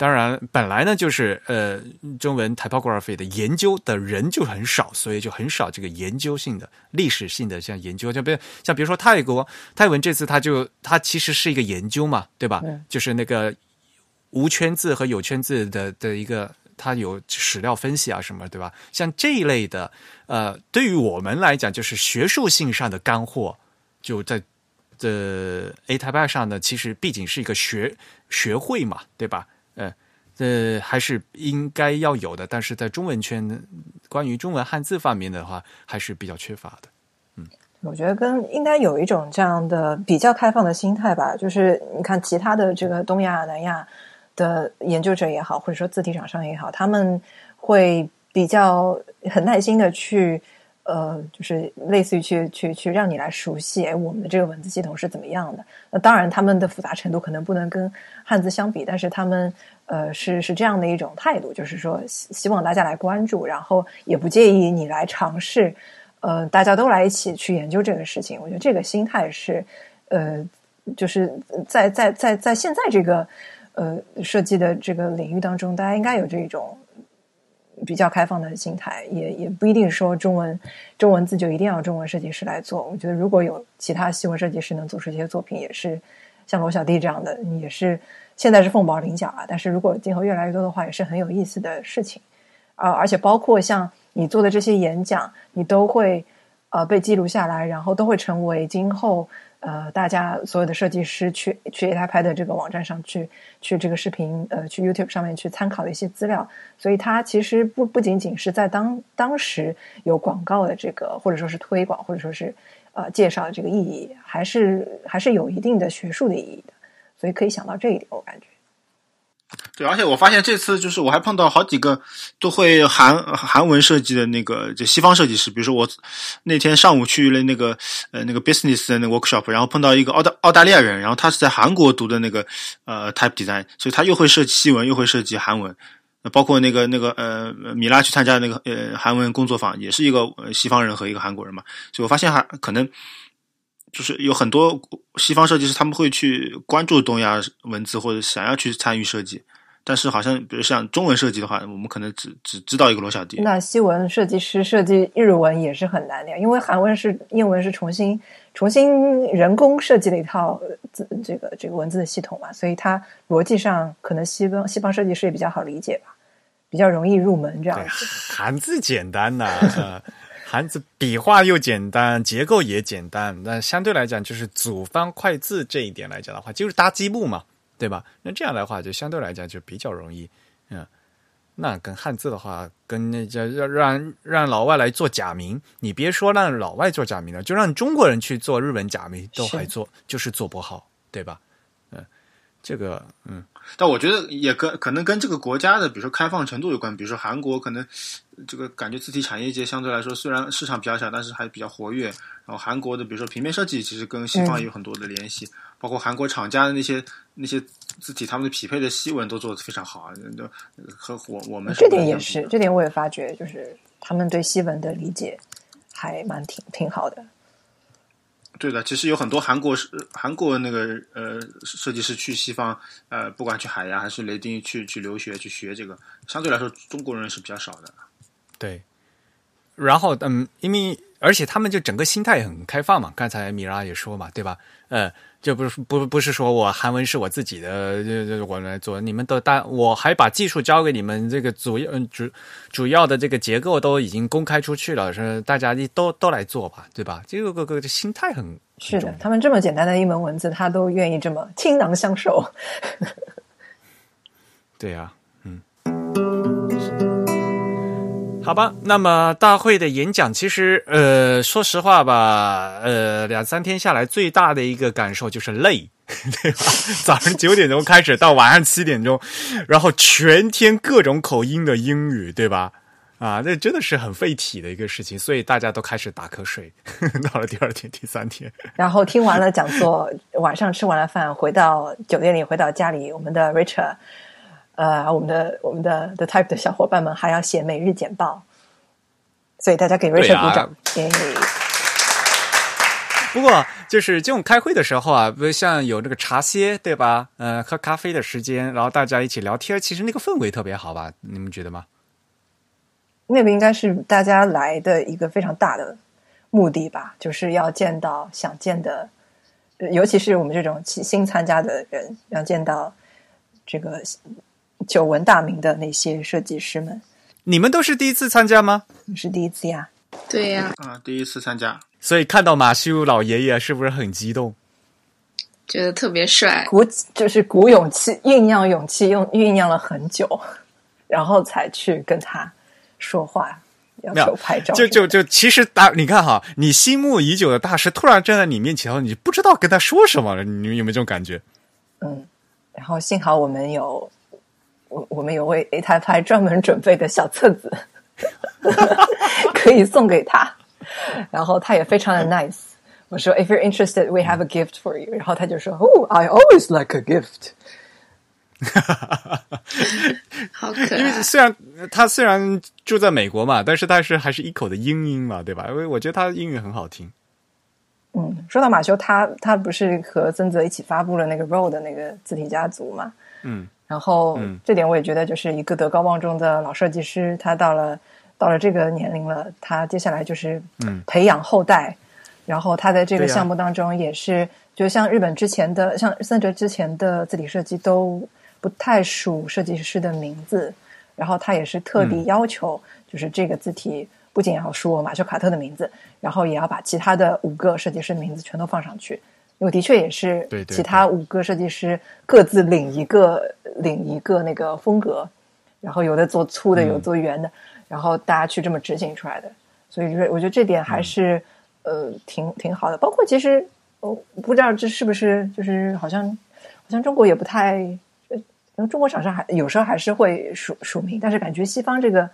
S1: 当然，本来呢就是呃，中文 typography 的研究的人就很少，所以就很少这个研究性的、历史性的像研究，就比如像比如说泰国泰文这次他就他其实是一个研究嘛，对吧？就是那个无圈字和有圈字的的一个，他有史料分析啊什么，对吧？像这一类的，呃，对于我们来讲，就是学术性上的干货，就在这 A type 上呢，其实毕竟是一个学学会嘛，对吧？呃，这还是应该要有的，但是在中文圈，关于中文汉字方面的话，还是比较缺乏的。嗯，
S3: 我觉得跟应该有一种这样的比较开放的心态吧，就是你看其他的这个东亚、南亚的研究者也好，或者说字体厂商也好，他们会比较很耐心的去。呃，就是类似于去去去让你来熟悉，哎，我们的这个文字系统是怎么样的？那当然，他们的复杂程度可能不能跟汉字相比，但是他们呃是是这样的一种态度，就是说希希望大家来关注，然后也不介意你来尝试，呃，大家都来一起去研究这个事情。我觉得这个心态是呃，就是在在在在现在这个呃设计的这个领域当中，大家应该有这种。比较开放的心态，也也不一定说中文中文字就一定要中文设计师来做。我觉得如果有其他西文设计师能做出这些作品，也是像罗小弟这样的，也是现在是凤毛麟角啊。但是如果今后越来越多的话，也是很有意思的事情啊。而且包括像你做的这些演讲，你都会呃被记录下来，然后都会成为今后。呃，大家所有的设计师去去 AI 拍的这个网站上去去这个视频，呃，去 YouTube 上面去参考的一些资料，所以它其实不不仅仅是在当当时有广告的这个，或者说是推广，或者说是呃介绍的这个意义，还是还是有一定的学术的意义的，所以可以想到这一点，我感觉。
S2: 对，而且我发现这次就是我还碰到好几个都会韩韩文设计的那个就西方设计师，比如说我那天上午去了那个呃那个 business 的那个 workshop，然后碰到一个澳大澳大利亚人，然后他是在韩国读的那个呃 type design，所以他又会设计西文，又会设计韩文，包括那个那个呃米拉去参加那个呃韩文工作坊，也是一个西方人和一个韩国人嘛，所以我发现还可能就是有很多西方设计师他们会去关注东亚文字或者想要去参与设计。但是好像，比如像中文设计的话，我们可能只只知道一个罗小弟。
S3: 那西文设计师设计日文也是很难的，因为韩文是英文是重新重新人工设计了一套字这个这个文字的系统嘛，所以它逻辑上可能西方西方设计师也比较好理解吧，比较容易入门这样。
S1: 韩字简单呐，韩字笔画又简单，结构也简单，那相对来讲就是组方块字这一点来讲的话，就是搭积木嘛。对吧？那这样的话，就相对来讲就比较容易，嗯。那跟汉字的话，跟那叫让让让老外来做假名，你别说让老外做假名了，就让中国人去做日本假名都还做，就是做不好，对吧？嗯，这个嗯。
S2: 但我觉得也跟可能跟这个国家的，比如说开放程度有关。比如说韩国，可能这个感觉字体产业界相对来说虽然市场比较小，但是还比较活跃。然后韩国的，比如说平面设计，其实跟西方也有很多的联系。包括韩国厂家的那些那些字体，他们的匹配的西文都做的非常好啊。都和我我们
S3: 这点也是，这点我也发觉，就是他们对西文的理解还蛮挺挺好的。
S2: 对的，其实有很多韩国是韩国那个呃设计师去西方呃，不管去海牙还是雷丁去去留学去学这个，相对来说中国人是比较少的。
S1: 对，然后嗯，因为而且他们就整个心态也很开放嘛，刚才米拉也说嘛，对吧？呃。就不是不不是说我韩文是我自己的，就就我来做，你们都大，我还把技术交给你们，这个主要主主要的这个结构都已经公开出去了，是大家都都来做吧，对吧？这个个个心态很
S3: 是的，他们这么简单的一门文字，他都愿意这么倾囊相授。
S1: 对呀。好吧，那么大会的演讲，其实呃，说实话吧，呃，两三天下来，最大的一个感受就是累，对吧？早上九点钟开始，到晚上七点钟，然后全天各种口音的英语，对吧？啊，那真的是很费体的一个事情，所以大家都开始打瞌睡。到了第二天、第三天，
S3: 然后听完了讲座，晚上吃完了饭，回到酒店里，回到家里，我们的 Richard。呃，我们的我们的 The Type 的小伙伴们还要写每日简报，所以大家给 Richard 鼓掌。
S1: 不过，就是这种开会的时候啊，不像有这个茶歇，对吧？呃，喝咖啡的时间，然后大家一起聊天，其实那个氛围特别好吧？你们觉得吗？
S3: 那个应该是大家来的一个非常大的目的吧，就是要见到想见的，尤其是我们这种新参加的人，要见到这个。久闻大名的那些设计师们，
S1: 你们都是第一次参加吗？
S3: 是第一次呀，
S4: 对呀，
S2: 啊，第一次参加，
S1: 所以看到马修老爷爷是不是很激动？
S4: 觉得特别帅，
S3: 鼓就是鼓勇气，酝酿勇气，用酝酿了很久，然后才去跟他说话，要求拍照。
S1: 就就就，其实大，你看哈，你心目已久的大师突然站在你面前，你不知道跟他说什么了，你有没有这种感觉？
S3: 嗯，然后幸好我们有。我我们有为 A 台派专门准备的小册子，可以送给他。然后他也非常的 nice。我说，If you're interested, we have a gift for you。然后他就说，Oh, I always like a gift。
S4: 好可爱
S1: 因为
S4: 爱。
S1: 虽然他虽然住在美国嘛，但是他是还是一口的英音嘛，对吧？因为我觉得他英语很好听。
S3: 嗯，说到马修，他他不是和曾泽一起发布了那个 Roll 的那个字体家族嘛？
S1: 嗯，
S3: 然后、
S1: 嗯。
S3: 这点我也觉得，就是一个德高望重的老设计师，他到了到了这个年龄了，他接下来就是
S1: 嗯。
S3: 培养后代，然后他在这个项目当中也是，就像日本之前的，像三哲之前的字体设计都不太署设计师的名字，然后他也是特地
S1: 嗯。
S3: 要求，就是这个字体不仅要说马修卡特的名字，然后也要把其他的五个设计师的名字全都放上去。因为的确也是其他五个设计师各自领一个领一个那个风格，然后有的做粗的，
S1: 嗯
S3: 有的做圆的，然后大家去这么执行出来的。所以就是我觉得这点还是、呃挺挺好的。包括其实我不知道这是不是就是好像好像中国也不太，呃因为中国厂商还有时候还是会署署名，但是感觉西方这个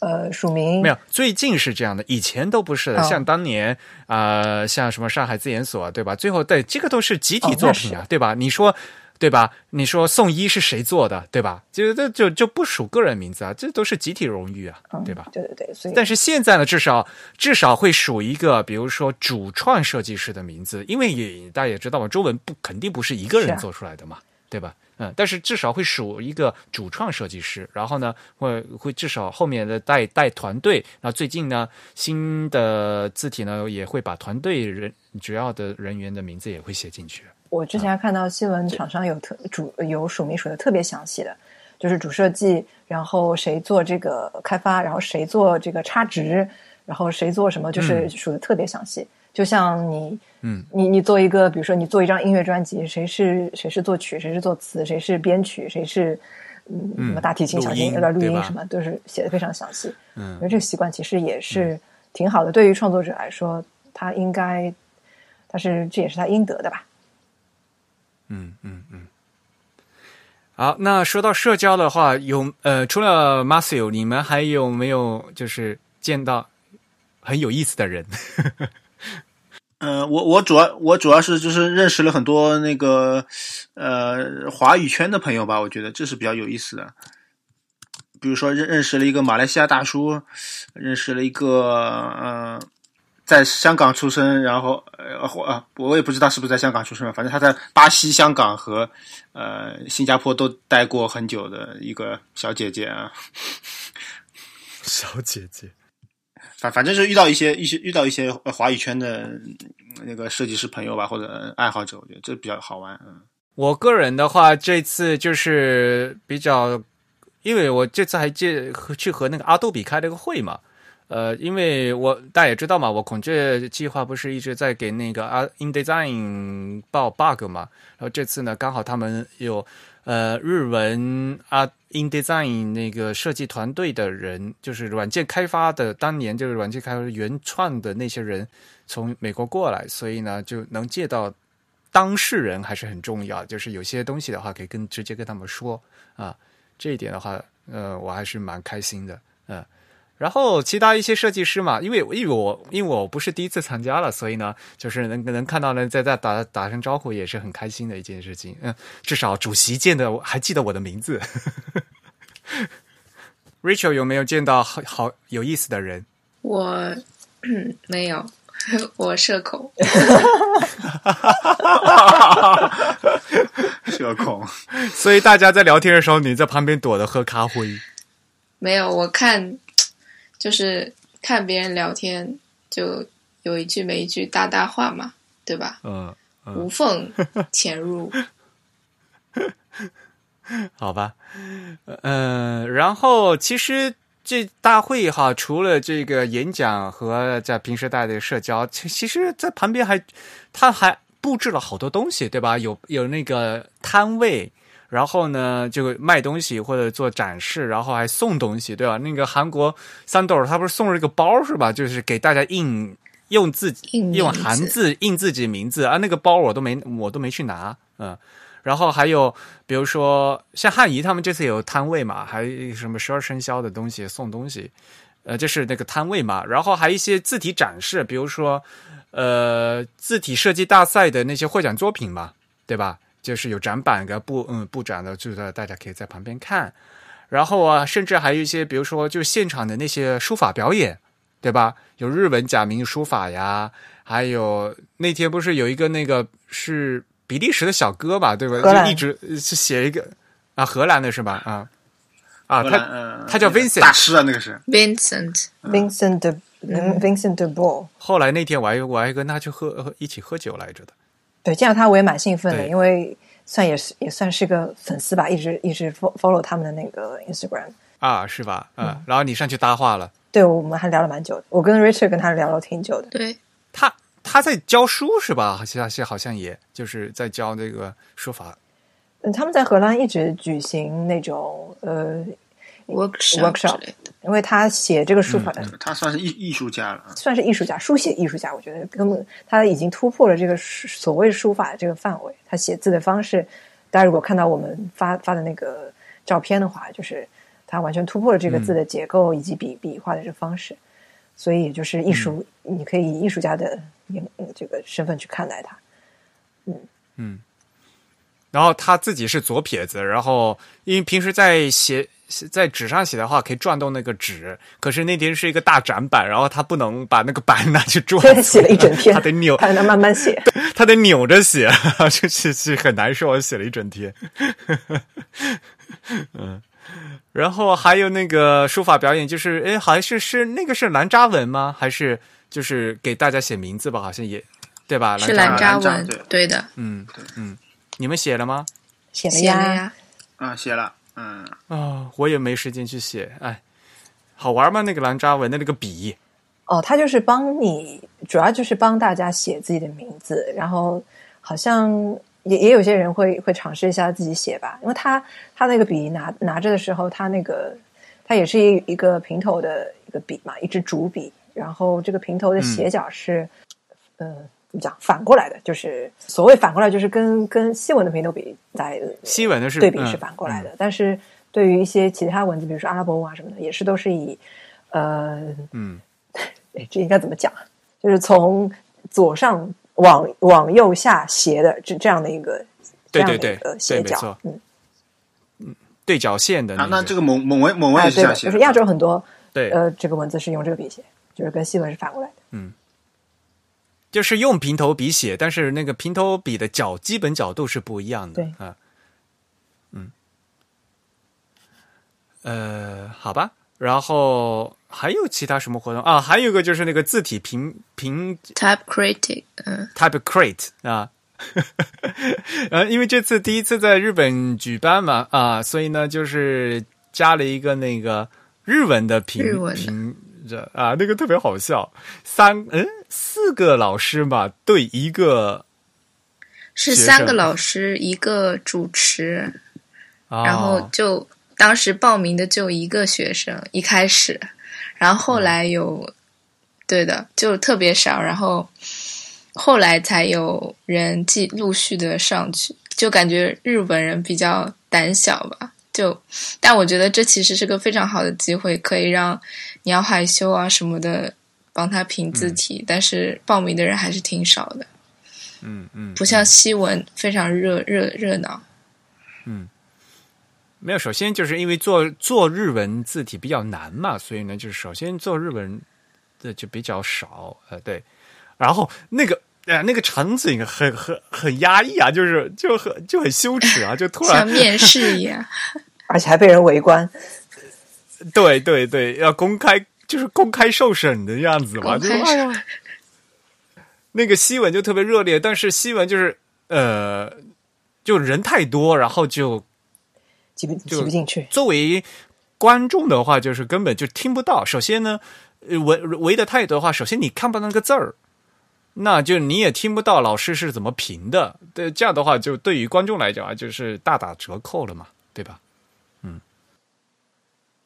S3: 呃署名
S1: 没有，最近是这样的，以前都不是的。
S3: 哦
S1: 像当年啊、呃像什么上海自研所，对吧？最后对这个都是集体
S3: 哦
S1: 作品啊，对吧？你说对吧？你说宋一是谁做的，对吧？就这就就不属个人名字啊，这都是集体荣誉啊，
S3: 嗯
S1: 对吧？
S3: 对对对，所以
S1: 但是现在呢，至少至少会数一个，比如说主创设计师的名字，因为也大家也知道嘛，中文不肯定不是一个人做出来的嘛，对吧？嗯，但是至少会数一个主创设计师，然后呢，会会至少后面的带带团队。那最近呢，新的字体呢也会把团队人主要的人员的名字也会写进去。
S3: 我之前看到新闻，厂商有特主有署名署的特别详细的，就是主设计，然后谁做这个开发，然后谁做这个差值，然后谁做什么，就是数的特别详细。就像你，
S1: 嗯，
S3: 你你做一个，比如说你做一张音乐专辑，谁是谁是作曲，谁是作词，谁是编曲，谁是嗯什么大提琴、小提琴、
S1: 音
S3: 有点录音什么，都是写的非常详细。
S1: 嗯
S3: 我觉得这个习惯其实也是挺好的，对于创作者来说，他应该，他是这也是他应得的吧。
S1: 嗯嗯嗯。好，那说到社交的话，有呃，除了 Marcel，你们还有没有就是见到很有意思的人？
S2: 呃，我我主要我主要是就是认识了很多那个呃华语圈的朋友吧，我觉得这是比较有意思的。比如说认认识了一个马来西亚大叔，认识了一个呃在香港出生，然后呃或啊我也不知道是不是在香港出生，反正他在巴西、香港和呃新加坡都待过很久的一个小姐姐啊。
S1: 小姐姐，
S2: 反反正是遇到一些一些遇到一些呃华语圈的那个设计师朋友吧，或者爱好者，我觉得这比较好玩。嗯，
S1: 我个人的话，这次就是比较，因为我这次还借去和那个阿杜比开了个会嘛。呃，因为我大家也知道嘛，我孔雀计划不是一直在给那个啊 InDesign 报 bug 嘛，然后这次呢，刚好他们有呃日文啊 InDesign 那个设计团队的人，就是软件开发的，当年就是软件开发原创的那些人从美国过来，所以呢就能借到当事人还是很重要，就是有些东西的话可以跟直接跟他们说啊，这一点的话，呃，我还是蛮开心的，嗯、然后其他一些设计师嘛，因为因为我因为我不是第一次参加了，所以呢，就是能能看到呢，在在打打声招呼也是很开心的一件事情。嗯，至少主席见的我还记得我的名字。Rachel 有没有见到好好有意思的人？
S4: 我 没有，我社恐。
S2: 社恐。
S1: 所以大家在聊天的时候，你在旁边躲着喝咖啡。
S4: 没有，我看就是看别人聊天，就有一句没一句搭搭话嘛，对吧？
S1: 嗯，
S4: 无缝潜入。
S1: 好吧，呃，然后其实这大会哈，除了这个演讲和在平时大家的社交，其其实在旁边还他还布置了好多东西，对吧？有有那个摊位。然后呢，就卖东西或者做展示，然后还送东西，对吧？那个韩国三豆他不是送了一个包是吧？就是给大家印用自己用韩字印自己名字啊，那个包我都没我都没去拿，嗯。然后还有比如说像汉仪他们这次有摊位嘛，还有什么十二生肖的东西送东西，呃，这是那个摊位嘛。然后还有一些字体展示，比如说呃字体设计大赛的那些获奖作品嘛，对吧？就是有展板跟布嗯布展的，就是大家可以在旁边看。然后啊，甚至还有一些，比如说就现场的那些书法表演，对吧？有日文假名书法呀，还有那天不是有一个那个是比利时的小哥吧，对吧？
S3: 荷兰
S1: 就一直是写一个啊，荷兰的是吧？啊啊，他
S2: 呃
S1: 他叫 Vincent
S2: 大师啊，那个是
S3: Vincent，Vincent de、Vincent de Boll。
S1: 后来那天我还我还跟他去喝喝一起喝酒来着的。
S3: 对，见到他我也蛮兴奋的，因为算也是也算是个粉丝吧，一直一直 fo- follow 他们的那个 Instagram。
S1: 啊，是吧？嗯，然后你上去搭话了，
S3: 对，我们还聊了蛮久的，我跟 Richard 跟他聊了挺久的。
S4: 对，
S1: 他他在教书是吧？好像是好像也就是在教那个书法
S3: 嗯，他们在荷兰一直举行那种呃
S4: workshop
S3: workshop
S4: 之类的
S3: 因为他写这个书法的，
S2: 他算是艺艺术家了。
S3: 算是艺术家，书写艺术家，我觉得根本他已经突破了这个所谓书法的这个范围。他写字的方式，大家如果看到我们发发的那个照片的话，就是他完全突破了这个字的结构以及笔笔画的这个方式。所以，也就是艺术，你可以以艺术家的这个身份去看待他，嗯嗯。
S1: 然后他自己是左撇子，然后因为平时在写在纸上写的话，可以转动那个纸，可是那天是一个大展板，然后他不能把那个板拿去转，
S3: 对，写了一整天，
S1: 他得扭，
S3: 他在那慢慢写。
S1: 他得扭着写，就是是很难受，我写了一整天。嗯，然后还有那个书法表演，就是哎，好像是是那个是兰扎文吗？还是就是给大家写名字吧？好像也对吧？
S4: 是
S1: 兰扎文
S2: 对，
S4: 的，
S1: 嗯嗯，你们写了吗？
S3: 写了
S4: 写
S3: 呀，
S4: 呀。
S2: 啊，写了，嗯，
S1: 啊、我也没时间去写，哎，好玩吗？那个兰扎文的那个笔，
S3: 哦，他就是帮你，主要就是帮大家写自己的名字，然后好像也也有些人会会尝试一下自己写吧，因为他他那个笔拿拿着的时候，他那个他也是一一个平头的一个笔嘛，一支竹笔，然后这个平头的斜角是，呃，怎么讲反过来的，就是所谓反过来，就是跟跟西文的平头笔在
S1: 西文的是
S3: 对比是
S1: 嗯
S3: 反过来的，但是对于一些其他文字，比如说阿拉伯文啊什么的，也是都是以呃
S1: 嗯。
S3: 哎，这应该怎么讲？就是从左上往往右下斜的这这样的一个
S1: 对
S3: 这样的
S1: 对对
S3: 一个斜角
S1: 对没错，
S3: 嗯，
S1: 对角线的那
S2: 啊，那这个蒙蒙文蒙文也是这样写的，
S3: 就是亚洲很多
S1: 对，
S3: 呃这个文字是用这个笔写，就是跟西文是反过来的。
S1: 就是用平头笔写，但是那个平头笔的角基本角度是不一样的。
S3: 对
S1: 啊，嗯，呃，好吧。然后还有其他什么活动啊？还有一个就是那个字体评评
S4: Type Critic，嗯
S1: ，Type Crate 啊。呃，因为这次第一次在日本举办嘛，啊，所以呢，就是加了一个那个日文的评
S4: 日文的
S1: 评着啊，那个特别好笑，三嗯四个老师嘛对一个，
S4: 是三个老师一个主持，
S1: 啊、
S4: 然后就当时报名的就一个学生，一开始，然后后来有，对的，就特别少，然后后来才有人继陆续的上去，就感觉日本人比较胆小吧。就，但我觉得这其实是个非常好的机会，可以让你要害羞啊什么的帮他评字体，但是报名的人还是挺少的，
S1: 嗯嗯，
S4: 不像西文非常热热热闹。嗯。
S1: 没有，首先就是因为做做日文字体比较难嘛，所以呢，就是首先做日文的就比较少，呃，对，然后那个。呃，那个场景很很很压抑啊，就是就很就很羞耻啊，就突然
S4: 像面试一样，
S3: 而且还被人围观，
S1: 对对对，要公开就是公开受审的样子嘛，就哎呀，那个西文就特别热烈，但是西文就是呃，就人太多，然后就
S3: 挤不挤不进去。
S1: 作为观众的话，就是根本就听不到。首先呢，呃围围的太多的话，首先你看不到那个字儿，那就你也听不到老师是怎么评的。对，这样的话，就对于观众来讲啊，就是大打折扣了嘛，对吧？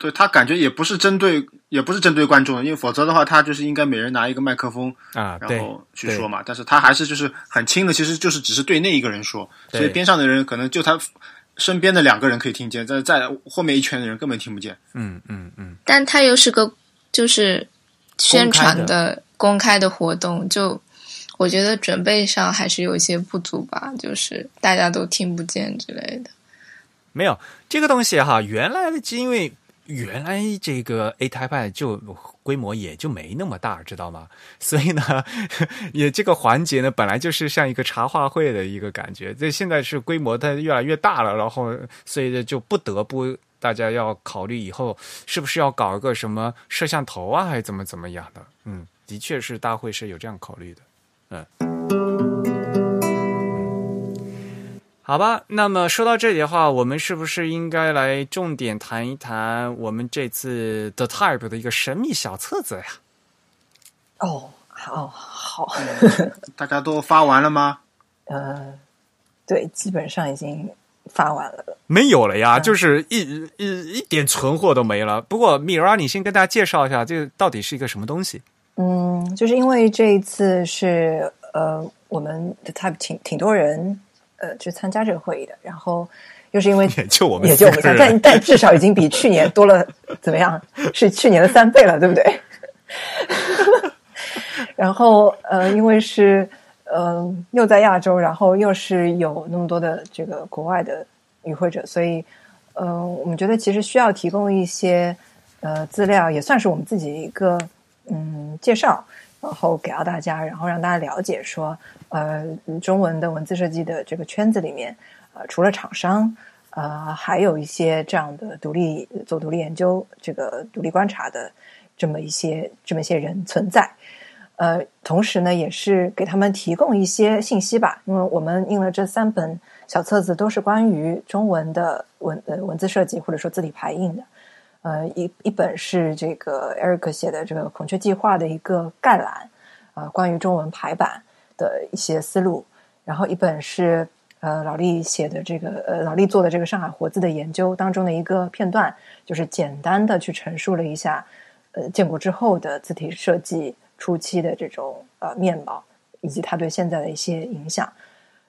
S2: 对他感觉也不是针对，也不是针对观众，因为否则的话，他就是应该每人拿一个麦克风
S1: 啊，
S2: 然后去说嘛。但是他还是就是很轻的，其实就是只是对那一个人说，所以边上的人可能就他身边的两个人可以听见，在在后面一圈的人根本听不见。
S1: 嗯嗯嗯。
S4: 但他又是个就是宣传的公开的活动，就我觉得准备上还是有一些不足吧，就是大家都听不见之类的。
S1: 没有这个东西哈，原来的因为。原来这个 A Type 就规模也就没那么大，知道吗？所以呢，也这个环节呢，本来就是像一个茶话会的一个感觉。这现在是规模它越来越大了，然后所以就不得不大家要考虑以后是不是要搞一个什么摄像头啊，还是怎么怎么样的？嗯，的确是大会是有这样考虑的，嗯。好吧，那么说到这里的话，我们是不是应该来重点谈一谈我们这次 The Type 的一个神秘小册子呀？
S3: 哦，好好，
S2: 大家都发完了吗？
S3: 呃，对，基本上已经发完了。
S1: 没有了呀，就是一一一点存货都没了。不过米拉，你先跟大家介绍一下，这到底是一个什么东西？
S3: 嗯，就是因为这一次是呃，我们 The Type 挺挺多人。呃，去参加这个会议的，然后又是因为
S1: 也就我们，
S3: 也就我们三，但 但至少已经比去年多了，怎么样？是去年的三倍了，对不对？然后呃，因为是呃又在亚洲，然后又是有那么多的这个国外的与会者，所以呃，我们觉得其实需要提供一些呃资料，也算是我们自己一个嗯介绍。然后给到大家，然后让大家了解说，呃，中文的文字设计的这个圈子里面，呃，除了厂商，呃，还有一些这样的独立做独立研究、这个独立观察的这么一些这么一些人存在。呃，同时呢，也是给他们提供一些信息吧，因为我们印了这三本小册子，都是关于中文的文呃文字设计或者说字体排印的。呃，一一本是这个 Eric 写的这个孔雀计划的一个概览，啊，关于中文排版的一些思路。然后一本是呃老厉写的这个呃老厉做的这个上海活字的研究当中的一个片段，就是简单的去陈述了一下呃建国之后的字体设计初期的这种呃面貌，以及它对现在的一些影响。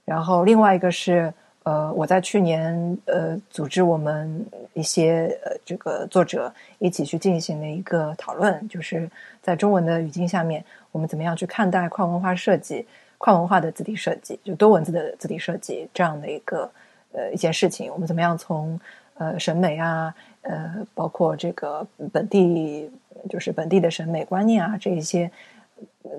S3: 然后另外一个是。呃，我在去年呃组织我们一些呃这个作者一起去进行的一个讨论，就是在中文的语境下面，我们怎么样去看待跨文化设计、跨文化的字体设计，就多文字的字体设计这样的一个呃一件事情，我们怎么样从呃审美啊，呃包括这个本地就是本地的审美观念啊这一些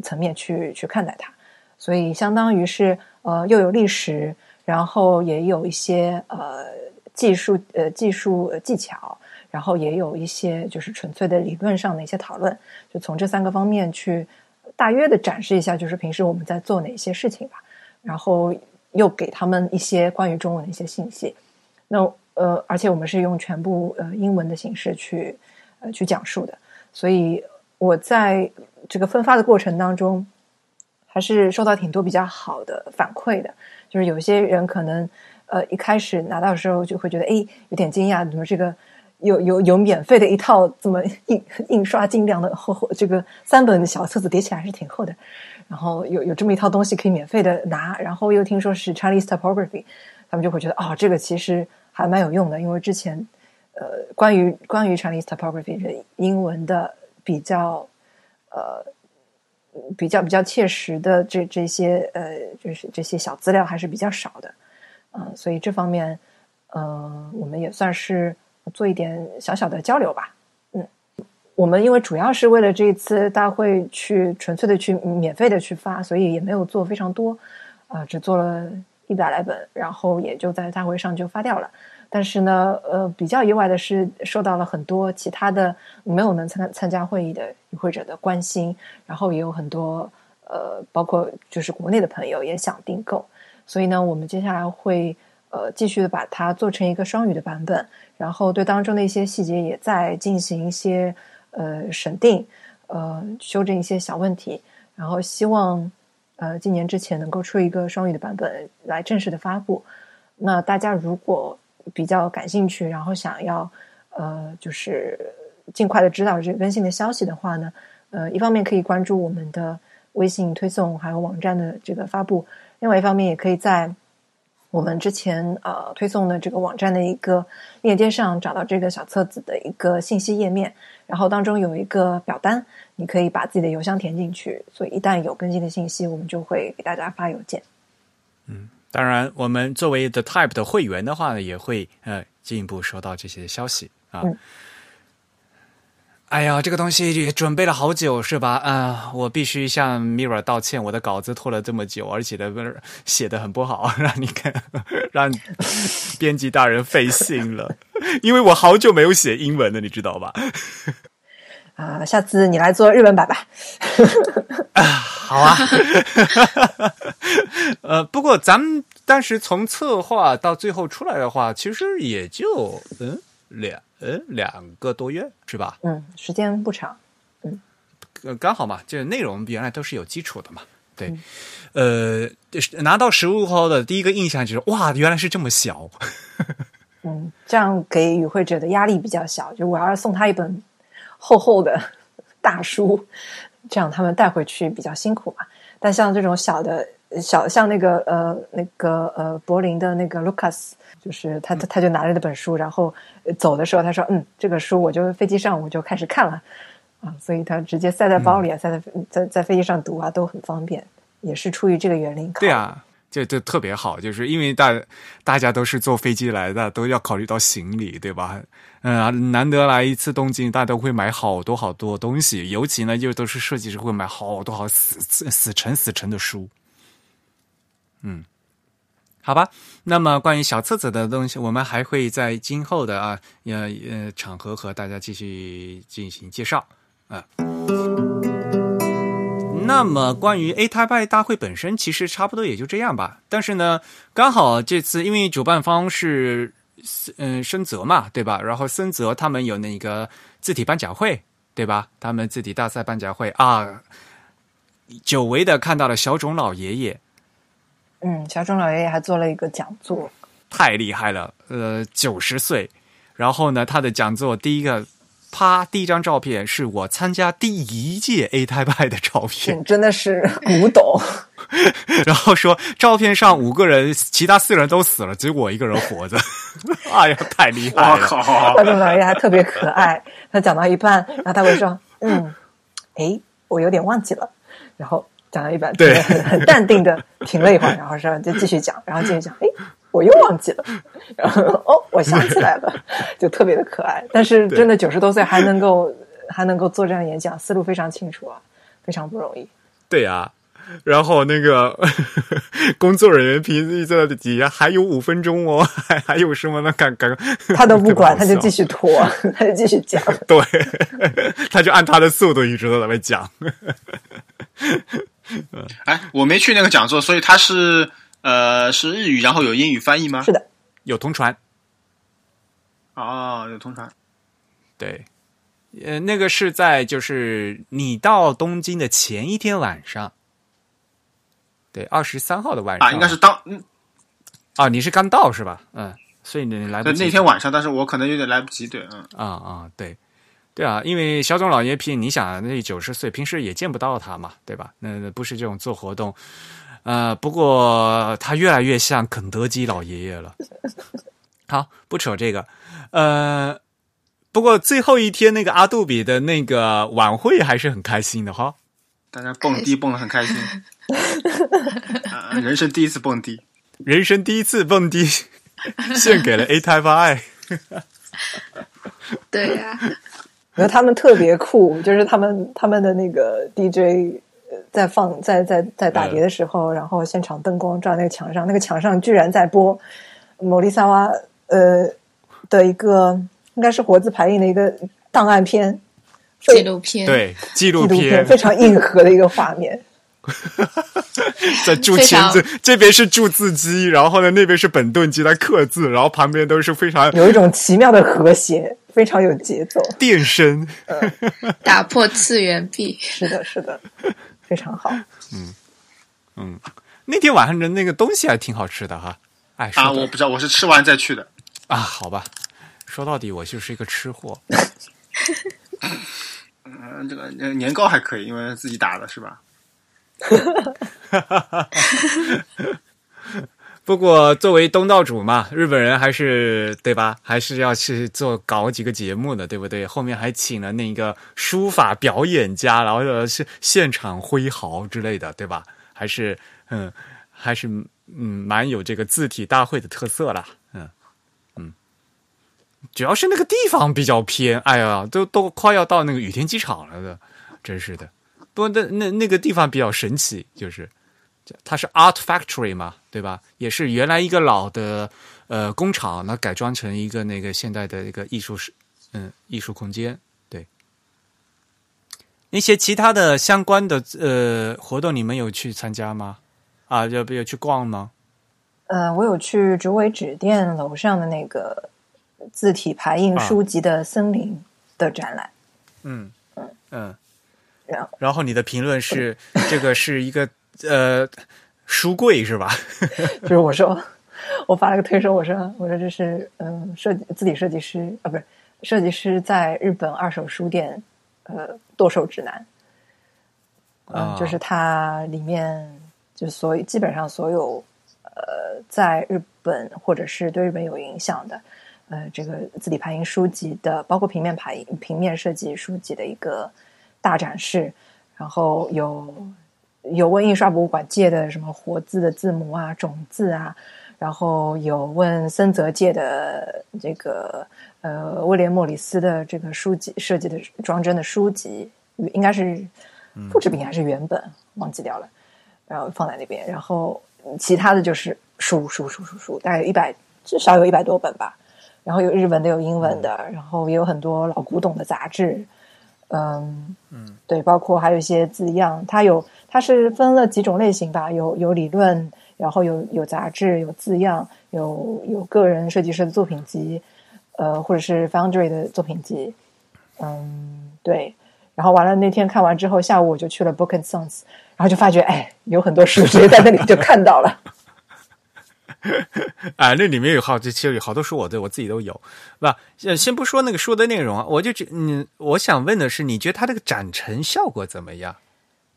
S3: 层面去去看待它，所以相当于是呃又有历史。然后也有一些呃技术呃技术技巧，然后也有一些就是纯粹的理论上的一些讨论，就从这三个方面去大约的展示一下，就是平时我们在做哪些事情吧。然后又给他们一些关于中文的一些信息。那呃，而且我们是用全部呃英文的形式去呃去讲述的，所以我在这个分发的过程当中，还是收到挺多比较好的反馈的。就是有些人可能，呃，一开始拿到的时候就会觉得，哎，有点惊讶，怎么这个有有有免费的一套这么印印刷精良的厚厚这个三本小册子叠起来还是挺厚的，然后有有这么一套东西可以免费的拿，然后又听说是 Chinese typography，他们就会觉得，哦，这个其实还蛮有用的，因为之前呃，关于关于 Chinese typography 的英文的比较呃。比较比较切实的这这些呃，就是这些小资料还是比较少的，嗯，所以这方面，呃，我们也算是做一点小小的交流吧，嗯，我们因为主要是为了这一次大会去纯粹的去免费的去发，所以也没有做非常多，啊，只做了一百来本，然后也就在大会上就发掉了。但是呢，呃，比较意外的是，受到了很多其他的没有能参参加会议的与会者的关心，然后也有很多呃，包括就是国内的朋友也想订购，所以呢，我们接下来会呃继续的把它做成一个双语的版本，然后对当中的一些细节也在进行一些呃审定，呃修正一些小问题，然后希望呃今年之前能够出一个双语的版本来正式的发布。那大家如果比较感兴趣，然后想要呃，就是尽快的知道这个更新的消息的话呢，呃，一方面可以关注我们的微信推送，还有网站的这个发布；，另外一方面也可以在我们之前呃推送的这个网站的一个链接上找到这个小册子的一个信息页面，然后当中有一个表单，你可以把自己的邮箱填进去，所以一旦有更新的信息，我们就会给大家发邮件。
S1: 嗯当然，我们作为 The Type 的会员的话呢，也会呃进一步收到这些消息啊。
S3: 嗯
S1: 哎呀，这个东西也准备了好久是吧？啊、我必须向 Mira 道歉，我的稿子拖了这么久，而且的写的很不好，让你看，让编辑大人费心了，因为我好久没有写英文了，你知道吧？
S3: 啊、下次你来做日文版吧。
S1: 好啊，呃，不过咱们当时从策划到最后出来的话，其实也就嗯两呃两个多月是吧？
S3: 嗯，时间不长。
S1: 呃，刚好嘛，就是内容原来都是有基础的嘛。对，呃，就是拿到实物后的第一个印象就是哇，原来是这么小。
S3: 嗯，这样给与会者的压力比较小。就我要是送他一本厚厚的大书，这样他们带回去比较辛苦嘛。但像这种小的小，像那个呃那个呃柏林的那个 Lucas，就是他他他就拿着那本书，然后呃走的时候他说嗯，这个书我就飞机上我就开始看了啊，所以他直接塞在包里啊，塞在在在飞机上读啊都很方便，也是出于这个原因。
S1: 对啊，就就特别好，就是因为大大家都是坐飞机来的，都要考虑到行李，对吧？嗯，难得来一次东京，大家都会买好多好多东西，尤其呢，又都是设计师会买好多好死死死沉死沉的书。嗯，好吧。那么关于小册子的东西，我们还会在今后的啊呃呃场合和大家继续进行介绍啊。那么关于 A Type 大会本身，其实差不多也就这样吧。但是呢，刚好这次因为主办方是嗯深泽嘛，对吧？然后深泽他们有那个字体颁奖会，对吧？他们字体大赛颁奖会啊，久违的看到了小种老爷爷，
S3: 嗯，小钟老爷爷还做了一个讲座，
S1: 太厉害了，呃，九十岁。然后呢，他的讲座第一个，啪，第一张照片是我参加第一届 A Type I 的照片。
S3: 嗯，真的是古董。
S1: 然后说照片上五个人，其他四个人都死了，只有我一个人活着。哎呀，太厉害了！
S2: 我靠，
S3: 小钟老爷爷还特别可爱，他讲到一半，然后他会说：“嗯，诶，我有点忘记了。”然后讲到一半，
S1: 对
S3: 很很 淡定的停了一会儿，然后说就继续讲，然后继续讲，哎，我又忘记了，然后哦，我想起来了，就特别的可爱。但是真的九十多岁还能够还能够做这样演讲，思路非常清楚啊，非常不容易。
S1: 对呀、然后那个工作人员评议在底下还有五分钟哦，还还有什么呢？赶赶
S3: 他都不管，他就继
S1: 续
S3: 续拖，他就继续讲。
S1: 对，他就按他的速度一直都在那边讲。
S2: 哎，我没去那个讲座，所以它是呃是日语，然后有英语翻译吗？
S3: 是的，
S1: 有同传，
S2: 哦，有同传。
S1: 对，呃，那个是在就是你到东京的前一天晚上，对，二十三号的晚上。
S2: 啊，应该是当嗯。
S1: 啊，你是刚到是吧？嗯，所以你来不
S2: 对
S1: 及
S2: 那天晚上，但是我可能有点来不及，对，嗯，
S1: 啊啊，对，对啊，因为小总老爷皮，你想那九十岁，平时也见不到他嘛，对吧？那那不是这种做活动，呃，不过他越来越像肯德基老爷爷了。好，不扯这个，呃，不过最后一天那个阿杜比的那个晚会还是很开心的哈。
S2: 大家蹦迪蹦的很开心，啊人生第一次蹦迪。
S1: 人生第一次蹦迪，献给了 A Type I。
S4: 对呀、
S3: 然后他们特别酷，就是他们他们的那个 DJ 呃在放在在在打碟的时候，然后现场灯光照那个墙上，那个墙上居然在播莫利萨瓦呃的一个应该是活字排印的一个档案片
S4: 纪录片，
S1: 对，纪录
S3: 纪录片，非常硬核的一个画面。
S1: 在注
S4: 非常
S1: 签字，这边是铸字机，然后呢那边是本顿机在刻字，然后旁边都是非常
S3: 有一种奇妙的和谐，非常有节奏。
S1: 电声。
S4: 打破次元壁。
S3: 是的，是的，非常好。
S1: 嗯嗯那天晚上的那个东西还挺好吃的哈。哎，说
S2: 啊，我不知道，我是吃完再去的。
S1: 啊，好吧，说到底，我就是一个吃货。
S2: 嗯，这个呃年糕还可以，因为自己打的是吧？
S1: 不过作为东道主嘛，日本人还是对吧？还是要去做搞几个节目的，对不对？后面还请了那个书法表演家，然后是现场挥毫之类的，对吧？还是嗯，还是嗯，蛮有这个字体大会的特色啦。嗯嗯，主要是那个地方比较偏，哎呀，都都快要到那个羽田机场了的，真是的。不过那那那个地方比较神奇，就是。它是 Art Factory 嘛，对吧？也是原来一个老的呃工厂，那改装成一个那个现代的一个艺术室，嗯，艺术空间。对，那些其他的相关的呃活动，你们有去参加吗？啊，要不要去逛吗？
S3: 呃，我有去竹尾纸店楼上的那个字体排印书籍的森林的展览。
S1: 嗯
S3: 嗯
S1: 嗯，
S3: 然后
S1: 然后你的评论是 这个是一个。呃，书柜是吧？
S3: 就是我说，我发了个推说，我说，我说这是嗯，设计字体设计师啊，不是设计师在日本二手书店呃剁手指南。嗯，就是它里面就所基本上所有呃在日本或者是对日本有影响的呃这个字体排印书籍的，包括平面排印、平面设计书籍的一个大展示，然后有。有问印刷博物馆借的什么活字的字母啊、种字啊，然后有问森泽借的这个呃威廉莫里斯的这个书籍设计的装帧的书籍，应该是复制品还是原本，忘记掉了，然后放在那边。然后其他的就是书书书书书，大概有一百，至少有一百多本吧。然后有日文的，有英文的，然后也有很多老古董的杂志。嗯嗯，对，包括还有一些字样，它有。它是分了几种类型吧，有有理论，然后有有杂志，有字样，有有个人设计师的作品集，呃，或者是 Foundry 的作品集，嗯，对。然后完了那天看完之后，下午我就去了 Book and Songs，然后就发觉，哎，有很多书直接在那里就看到了。
S1: 啊，那里面有好，这其实有好多书，我对我自己都有，是吧？先不说那个书的内容啊，我就觉，嗯，我想问的是，你觉得它这个展陈效果怎么样？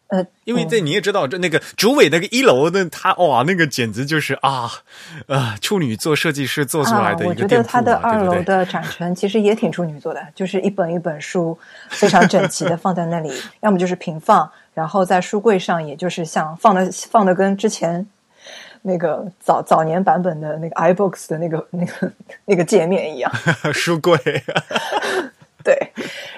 S3: 呃，
S1: 因为这你也知道，这那个主委那个一楼的他哇，那个简直就是啊啊，处女座设计师做出来的一个
S3: 我觉得他的二楼的展陈其实也挺处女座的，就是一本一本书非常整齐的放在那里，要么就是平放，然后在书柜上，也就是像放的放的跟之前那个早早年版本的那个 iBooks 的那个那个 那个界面一样，
S1: 书柜。
S3: 对，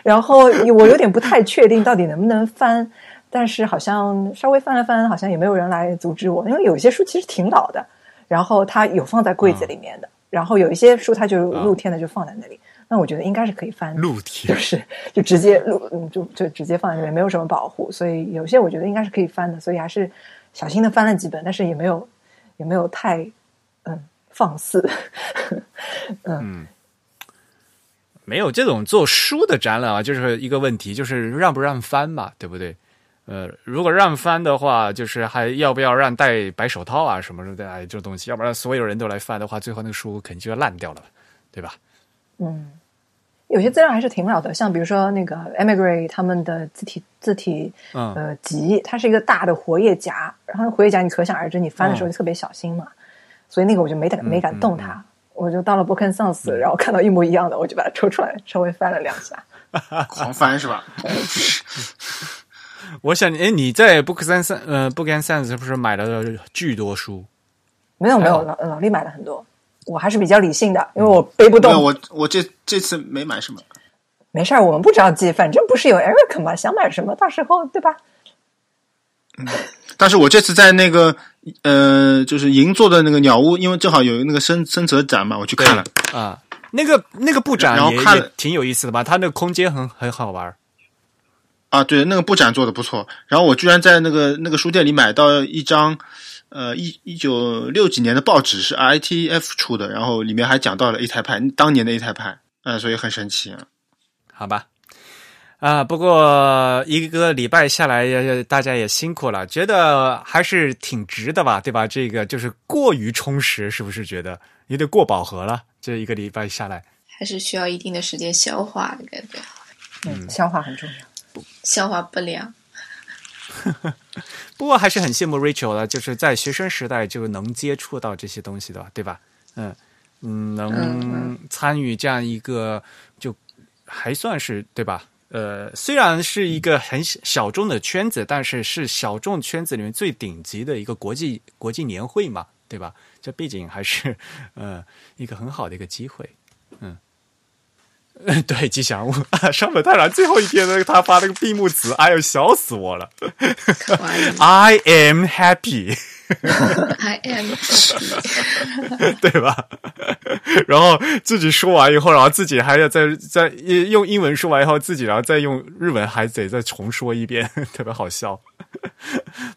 S3: 然后我有点不太确定到底能不能翻。但是好像稍微翻了翻，好像也没有人来阻止我，因为有一些书其实挺老的，然后它有放在柜子里面的，然后有一些书它就露天的就放在那里，那我觉得应该是可以翻，
S1: 露天
S3: 就是就直接露，就就直接放在那边，没有什么保护，所以有些我觉得应该是可以翻的，所以还是小心的翻了几本，但是也没有也没有太嗯放肆，
S1: 嗯。没有这种做书的展览啊，就是一个问题，就是让不让翻嘛，对不对？呃，如果让翻的话，就是还要不要让戴白手套啊什么的哎，这东西，要不然所有人都来翻的话，最后那个书肯定就要烂掉了，对吧？
S3: 嗯，有些资料还是挺老的，像比如说那个 Emigrate 他们的字体字体呃集，它是一个大的活页夹，然后活页夹你可想而知，你翻的时候就特别小心嘛，所以那个我就没敢没敢动它。我就到了 Book and Sense，然后看到一模一样的，我就把它抽出来，稍微翻了两下，
S2: 狂翻是吧？
S1: 我想，哎，你在 Book and Sense，呃，Book and Sense 是不是买了巨多书？
S3: 没有没有，老老李买了很多，我还是比较理性的，因为我背不动。
S2: 我我这这次没买什么，
S3: 没事儿，我们不着急，反正不是有 Eric 嘛，想买什么，到时候对吧？
S2: 嗯，但是我这次在那个呃，就是银座的那个鸟屋，因为正好有那个深深泽展嘛，我去看了
S1: 啊。那个那个布展
S2: 然后看了
S1: 挺有意思的吧？它那个空间很很好玩
S2: 啊。对，那个布展做的不错。然后我居然在那个那个书店里买到一张呃一一九六几年的报纸，是 ITF 出的，然后里面还讲到了一台派当年的一台派，嗯，所以很神奇啊。
S1: 好吧。啊，不过一个礼拜下来，大家也辛苦了，觉得还是挺值的吧，对吧？这个就是过于充实，是不是觉得有点过饱和了？这一个礼拜下来，
S4: 还是需要一定的时间消化的感觉，
S3: 嗯，消化很重要。
S4: 消化不良。
S1: 不过还是很羡慕 Rachel 的，就是在学生时代就能接触到这些东西的，对吧？嗯嗯，能参与这样一个，就还算是对吧？呃，虽然是一个很小众的圈子，但是是小众圈子里面最顶级的一个国际国际年会嘛，对吧？这毕竟还是呃一个很好的一个机会，嗯。对，吉祥物上本太郎最后一天呢，他发了个闭幕词，哎呦，笑死我了！I am happy，I
S4: am
S1: happy，对吧？然后自己说完以后，然后自己还要再再用英文说完以后，自己然后再用日文还得再重说一遍，特别好笑。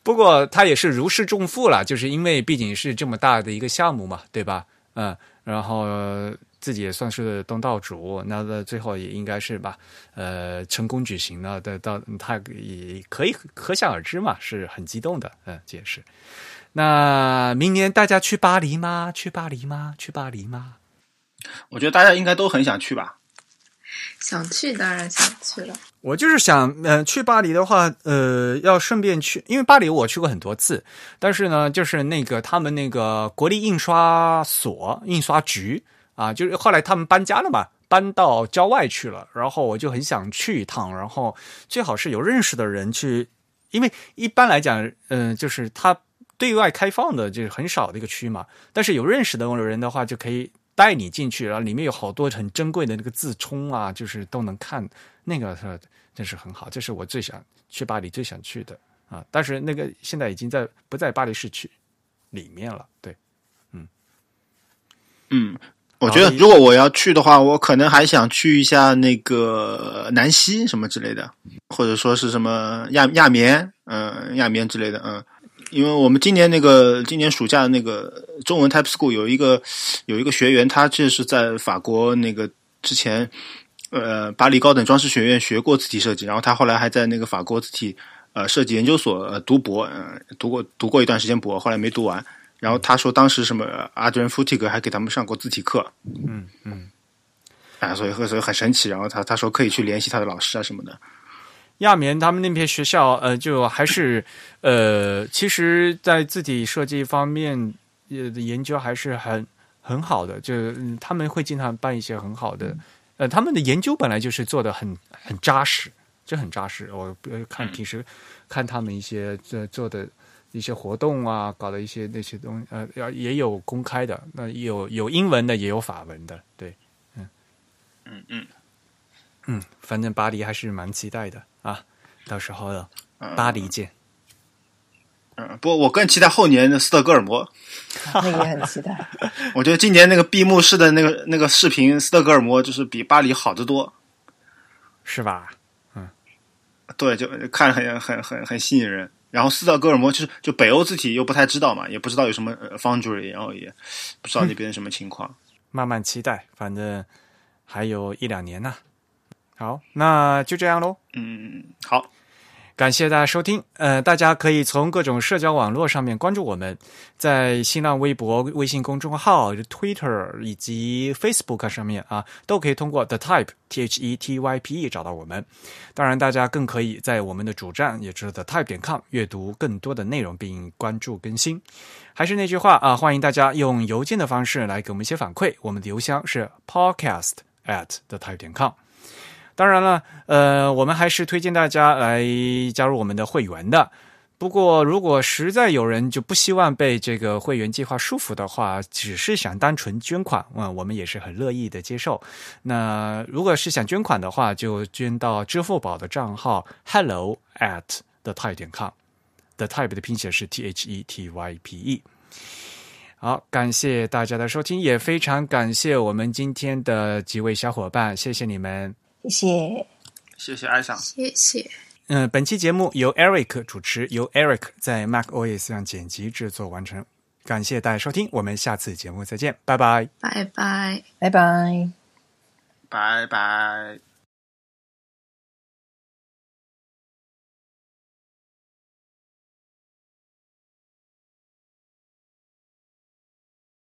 S1: 不过他也是如释重负了，就是因为毕竟是这么大的一个项目嘛，对吧？嗯，然后。自己也算是东道主，那到最后也应该是吧，呃，成功举行了的，到他也可以可想而知嘛，是很激动的，嗯，这也是。那明年大家去巴黎吗？去巴黎吗？去巴黎吗？
S2: 我觉得大家应该都很想去吧。
S4: 想去，当然想去了。
S1: 我就是想，呃，去巴黎的话，呃，要顺便去，因为巴黎我去过很多次，但是呢，就是那个他们那个国立印刷所、印刷局。啊，就是后来他们搬家了嘛，搬到郊外去了。然后我就很想去一趟，然后最好是有认识的人去，因为一般来讲，嗯，就是它对外开放的就是很少的一个区嘛。但是有认识的人的话，就可以带你进去，然后里面有好多很珍贵的那个字冲啊，就是都能看，那个是真是很好。这是我最想去巴黎最想去的啊。但是那个现在已经在不在巴黎市区里面了，对，嗯，
S2: 嗯。我觉得如果我要去的话，我可能还想去一下那个南希什么之类的，或者说是什么亚亚棉，嗯，亚棉之类的，嗯，因为我们今年那个今年暑假那个中文 Type School 有一个有一个学员，他就是在法国那个之前，呃，巴黎高等装饰学院学过字体设计，然后他后来还在那个法国字体呃设计研究所读博，嗯，读过读过一段时间博，后来没读完。然后他说，当时什么阿德 t 提格还给他们上过字体课，
S1: 嗯嗯，
S2: 啊，所以所以很神奇。然后他他说可以去联系他的老师啊什么的。
S1: 亚棉他们那边学校，呃，就还是呃，其实，在字体设计方面，呃，研究还是很很好的。就他们会经常办一些很好的，呃，他们的研究本来就是做的很很扎实，就很扎实。我看平时看他们一些做做的。一些活动啊，搞的一些那些东西，呃，要也有公开的，那有有英文的，也有法文的，对，
S2: 嗯，嗯嗯
S1: 嗯，反正巴黎还是蛮期待的啊，到时候巴黎见。
S2: 嗯，不过我更期待后年的斯德哥尔摩，
S3: 那个也很期待。
S2: 我觉得今年那个闭幕式的那个那个视频，斯德哥尔摩就是比巴黎好得多，
S1: 是吧？
S2: 嗯，对，就看着很很很很吸引人。然后斯德哥尔摩就是就北欧字体又不太知道嘛，也不知道有什么 foundry，然后也不知道那边什么情况。
S1: 慢慢期待，反正还有一两年呢。好，那就这样喽。
S2: 嗯，好。
S1: 感谢大家收听，呃，大家可以从各种社交网络上面关注我们，在新浪微博、微信公众号、Twitter 以及 Facebook 上面啊，都可以通过 The Type T H E T Y P E 找到我们。当然，大家更可以在我们的主站，也就是 The Type 点 com 阅读更多的内容，并关注更新。还是那句话啊，欢迎大家用邮件的方式来给我们一些反馈，我们的邮箱是 podcast at the type 点 com。当然了，呃，我们还是推荐大家来加入我们的会员的。不过，如果实在有人就不希望被这个会员计划束缚的话，只是想单纯捐款，嗯，我们也是很乐意的接受。那如果是想捐款的话，就捐到支付宝的账号 hello at the type 点 com。the type 的拼写是 t h e t y p e。好，感谢大家的收听，也非常感谢我们今天的几位小伙伴，谢谢你们。
S3: 谢谢，
S2: 谢谢艾尚，
S4: 谢谢。
S1: 嗯，本期节目由 Eric 主持，由 Eric 在 Mac OS 上剪辑制作完成。感谢大家收听，我们下次节目再见，拜拜，
S4: 拜拜，
S3: 拜拜，
S2: 拜拜。